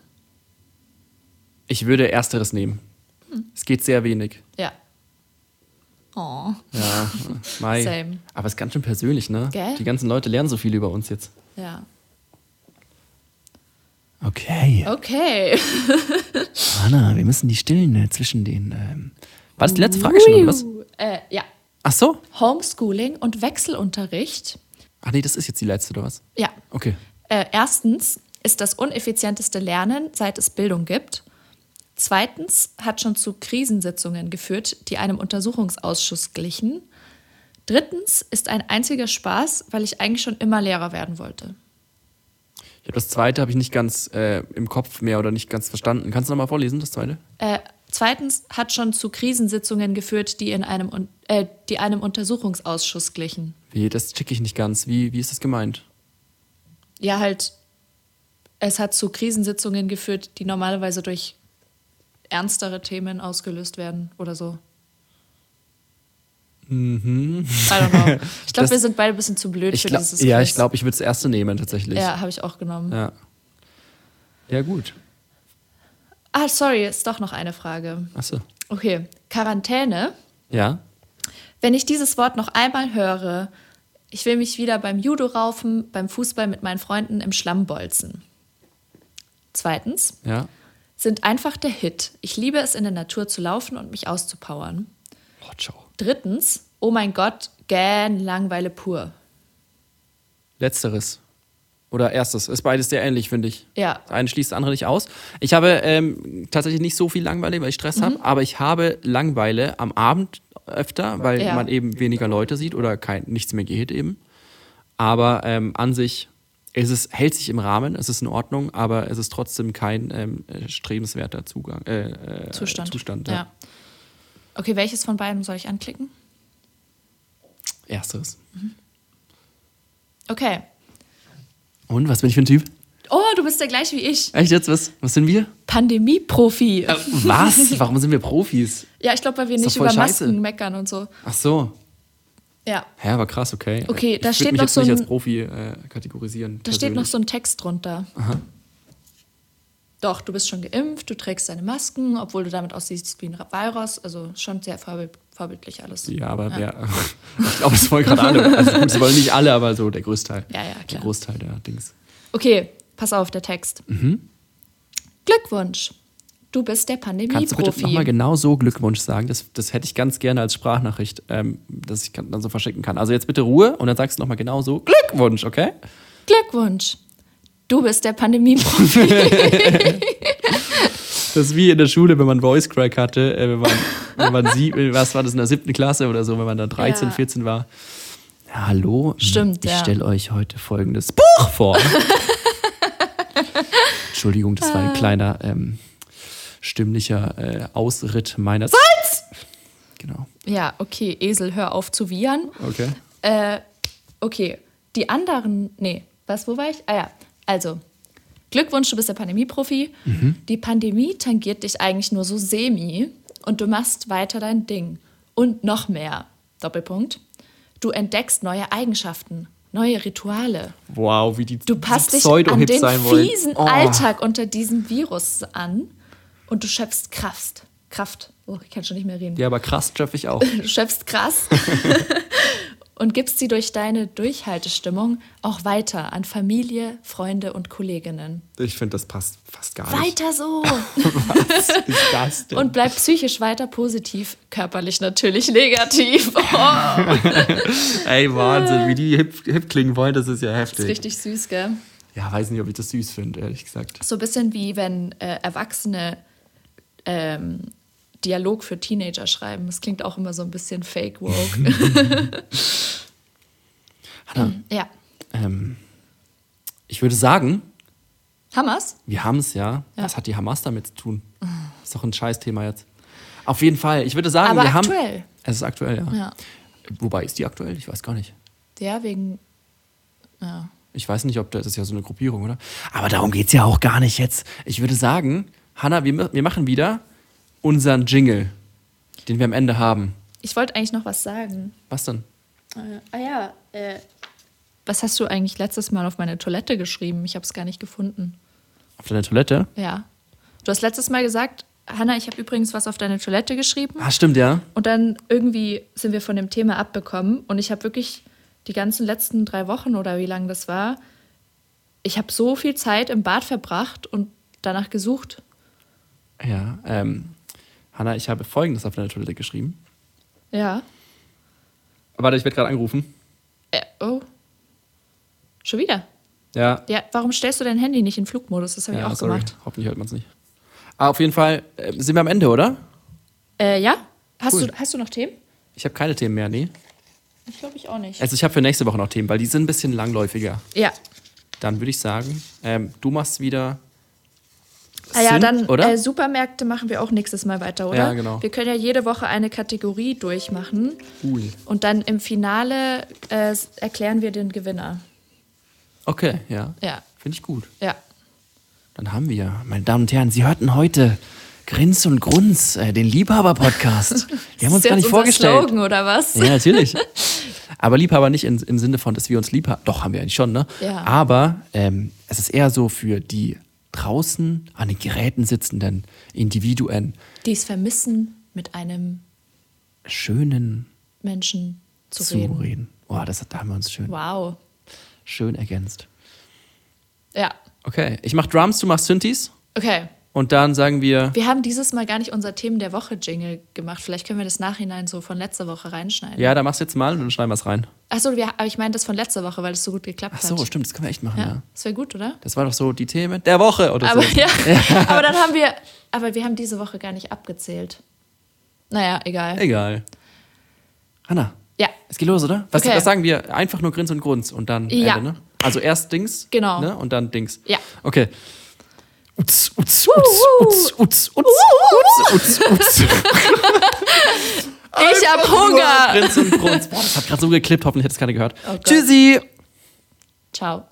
Ich würde ersteres nehmen. Es geht sehr wenig. Ja. Oh. Ja, Mai. Same. Aber es ist ganz schön persönlich, ne? Gell? Die ganzen Leute lernen so viel über uns jetzt. Ja. Okay. Okay. Anna, wir müssen die Stillen äh, zwischen den. Ähm war das die letzte Frage schon, oder was? Äh, ja. Ach so? Homeschooling und Wechselunterricht. Ach nee, das ist jetzt die letzte, oder was? Ja. Okay. Äh, erstens ist das uneffizienteste Lernen, seit es Bildung gibt. Zweitens hat schon zu Krisensitzungen geführt, die einem Untersuchungsausschuss glichen. Drittens ist ein einziger Spaß, weil ich eigentlich schon immer Lehrer werden wollte. Ich habe das zweite habe ich nicht ganz äh, im Kopf mehr oder nicht ganz verstanden. Kannst du nochmal vorlesen, das zweite? Äh, zweitens hat schon zu Krisensitzungen geführt, die, in einem, äh, die einem Untersuchungsausschuss glichen. Wie, das checke ich nicht ganz. Wie, wie ist das gemeint? Ja, halt, es hat zu Krisensitzungen geführt, die normalerweise durch ernstere Themen ausgelöst werden oder so. Mhm. I don't know. Ich glaube, wir sind beide ein bisschen zu blöd für glaub, dieses ja, Quiz. ich glaube, ich würde das erste nehmen tatsächlich. Ja, habe ich auch genommen. Ja, ja gut. Ah, sorry, ist doch noch eine Frage. Achso. Okay, Quarantäne. Ja. Wenn ich dieses Wort noch einmal höre, ich will mich wieder beim Judo raufen, beim Fußball mit meinen Freunden im Schlamm bolzen. Zweitens, Ja. sind einfach der Hit. Ich liebe es, in der Natur zu laufen und mich auszupowern. Oh, ciao. Drittens, oh mein Gott, gähn, Langweile pur. Letzteres. Oder erstes. Ist beides sehr ähnlich, finde ich. Ja. Das eine schließt das andere nicht aus. Ich habe ähm, tatsächlich nicht so viel Langeweile, weil ich Stress Mhm. habe, aber ich habe Langeweile am Abend öfter, weil Ja. man eben weniger Leute sieht oder kein, nichts mehr geht eben. Aber ähm, an sich ist es, hält sich im Rahmen, es ist in Ordnung, aber es ist trotzdem kein ähm, äh, strebenswerter Zugang, äh, äh, Zustand. Zustand ja. ja. Okay, welches von beiden soll ich anklicken? Ersteres. Okay. Und was bin ich für ein Typ? Oh, du bist der gleiche wie ich. Echt jetzt? Was, was sind wir? Pandemie-Profi. Äh, was? Warum sind wir Profis? Ja, ich glaube, weil wir Ist nicht über scheiße. Masken meckern und so. Ach so. Ja. Ja, aber krass, okay. Okay, da ich würd steht mich noch so nicht ein- als Profi äh, kategorisieren. Da steht noch so ein Text drunter. Doch, du bist schon geimpft, du trägst deine Masken, obwohl du damit aussiehst wie ein Virus. Also schon sehr vorbildlich alles. Ja, aber wer. ich glaube, es wollen gerade alle. Also es wollen nicht alle, aber so der Großteil. Ja, ja, Der klar. Großteil der Dings. Okay, pass auf, der Text. Mhm. Glückwunsch. Du bist der Kannst du bitte Pandemie-Profi. nochmal genau so Glückwunsch sagen? Das, das hätte ich ganz gerne als Sprachnachricht, ähm, dass ich dann so verschicken kann. Also jetzt bitte Ruhe und dann sagst du nochmal genau so Glückwunsch, okay? Glückwunsch. Du bist der Pandemie-Profi. Das ist wie in der Schule, wenn man Voice Crack hatte, äh, wenn man, wenn man sie, was war das in der siebten Klasse oder so, wenn man da 13, Ja. 14 war. Ja, hallo, Stimmt, ich ja. stelle euch heute folgendes Buch vor. Entschuldigung, das Ah. war ein kleiner ähm, stimmlicher äh, Ausritt meinerseits. Genau, ja, okay, Esel, hör auf zu wiehern. okay. Äh, okay, die anderen, nee, was, wo war ich? Ah ja, also, Glückwunsch, du bist der Pandemie-Profi. Die Pandemie tangiert dich eigentlich nur so semi und du machst weiter dein Ding. Und noch mehr, Doppelpunkt. Du entdeckst neue Eigenschaften, neue Rituale. Wow, wie die Du passt dich Pseudo-Hip an den fiesen Oh. Alltag unter diesem Virus an und du schöpfst Kraft. Kraft. Oh, ich kann schon nicht mehr reden. Ja, aber krass schöpfe ich auch. Du schöpfst krass und gibst sie durch deine Durchhaltestimmung auch weiter an Familie, Freunde und Kolleginnen. Ich finde, das passt fast gar nicht. Weiter so! Was ist das denn? Und bleib psychisch weiter positiv, körperlich natürlich negativ. Oh, Ey, Wahnsinn, wie die hip, hip klingen wollen, das ist ja ist heftig. richtig süß, gell? Ja, weiß nicht, ob ich das süß finde, ehrlich gesagt. So ein bisschen wie wenn äh, Erwachsene ähm, Dialog für Teenager schreiben. Das klingt auch immer so ein bisschen fake woke. Hanna, ja. ähm, ich würde sagen, Hammers? wir haben es ja. Ja. Was hat die Hamas damit zu tun? Ist doch ein Scheißthema jetzt. Auf jeden Fall, ich würde sagen, Aber wir aktuell. haben. Es ist aktuell, ja. Ja. Wobei ist die aktuell? Ich weiß gar nicht. Ja, wegen. Ja. Ich weiß nicht, ob das, das ist ja so eine Gruppierung, oder? Aber darum geht es ja auch gar nicht jetzt. Ich würde sagen, Hanna, wir, wir machen wieder unseren Jingle, den wir am Ende haben. Ich wollte eigentlich noch was sagen. Was denn? Äh, ah ja, äh, was hast du eigentlich letztes Mal auf meine Toilette geschrieben? Ich habe es gar nicht gefunden. Auf deiner Toilette? Ja. Du hast letztes Mal gesagt, Hanna, ich habe übrigens was auf deine Toilette geschrieben. Ah, stimmt, ja. Und dann irgendwie sind wir von dem Thema abbekommen. Und ich habe wirklich die ganzen letzten drei Wochen oder wie lange das war, ich habe so viel Zeit im Bad verbracht und danach gesucht. Ja, ähm, Hanna, ich habe Folgendes auf deiner Toilette geschrieben. Ja. Warte, ich werde gerade angerufen. Äh, oh. Schon wieder? Ja, Ja, warum stellst du dein Handy nicht in Flugmodus? Das habe ich ja auch sorry. gemacht. Hoffentlich hört man es nicht. Ah, auf jeden Fall äh, sind wir am Ende, oder? Äh, ja? Hast, Cool. du, hast du noch Themen? Ich habe keine Themen mehr, nee. Ich glaube ich auch nicht. Also ich habe für nächste Woche noch Themen, weil die sind ein bisschen langläufiger. Ja. Dann würde ich sagen, ähm, du machst wieder. Ah ja, dann oder? Äh, Supermärkte machen wir auch nächstes Mal weiter, oder? Ja, genau. Wir können ja jede Woche eine Kategorie durchmachen Cool. und dann im Finale äh, erklären wir den Gewinner. Okay, ja. Ja, Finde ich gut. ja. Dann haben wir, meine Damen und Herren, Sie hörten heute Grins und Grunz, äh, den Liebhaber-Podcast. Wir haben uns gar nicht vorgestellt. Slogan oder was? Ja, natürlich. Aber Liebhaber nicht in, im Sinne von, dass wir uns lieb haben. Doch, haben wir eigentlich schon, ne? Ja. Aber ähm, es ist eher so für die draußen an den Geräten sitzenden Individuen Die es vermissen, mit einem schönen Menschen zu, zu reden. reden. Boah, das, da haben wir uns schön, Wow. schön ergänzt. Ja, Okay, ich mach Drums, du machst Synthes. okay. Und dann sagen wir, Wir haben dieses Mal gar nicht unser Themen der Woche Jingle gemacht. Vielleicht können wir das nachhinein so von letzter Woche reinschneiden. ja, da machst du jetzt mal und dann schneiden wir es rein. Achso, aber ich meine das von letzter Woche, weil es so gut geklappt Ach so, hat. stimmt, das können wir echt machen, ja. Ja, das wäre gut, oder? Das war doch so die Themen der Woche oder Aber so. ja, aber dann haben wir, aber wir haben diese Woche gar nicht abgezählt. Naja, egal. Egal. Hanna, Ja, es geht los, oder? Was, Okay. was sagen wir? Einfach nur Grins und Grunz und dann Ja. Ende, ne? Also erst Dings Genau. ne? und dann Dings. Ja. Okay. Utz, Wuhu. utz, utz, utz, utz, utz, utz, utz. ich hab Hunger. Grins und Grunz. Boah, das hat gerade so geklippt, hoffentlich hat es keiner gehört. Oh. Tschüssi. Ciao.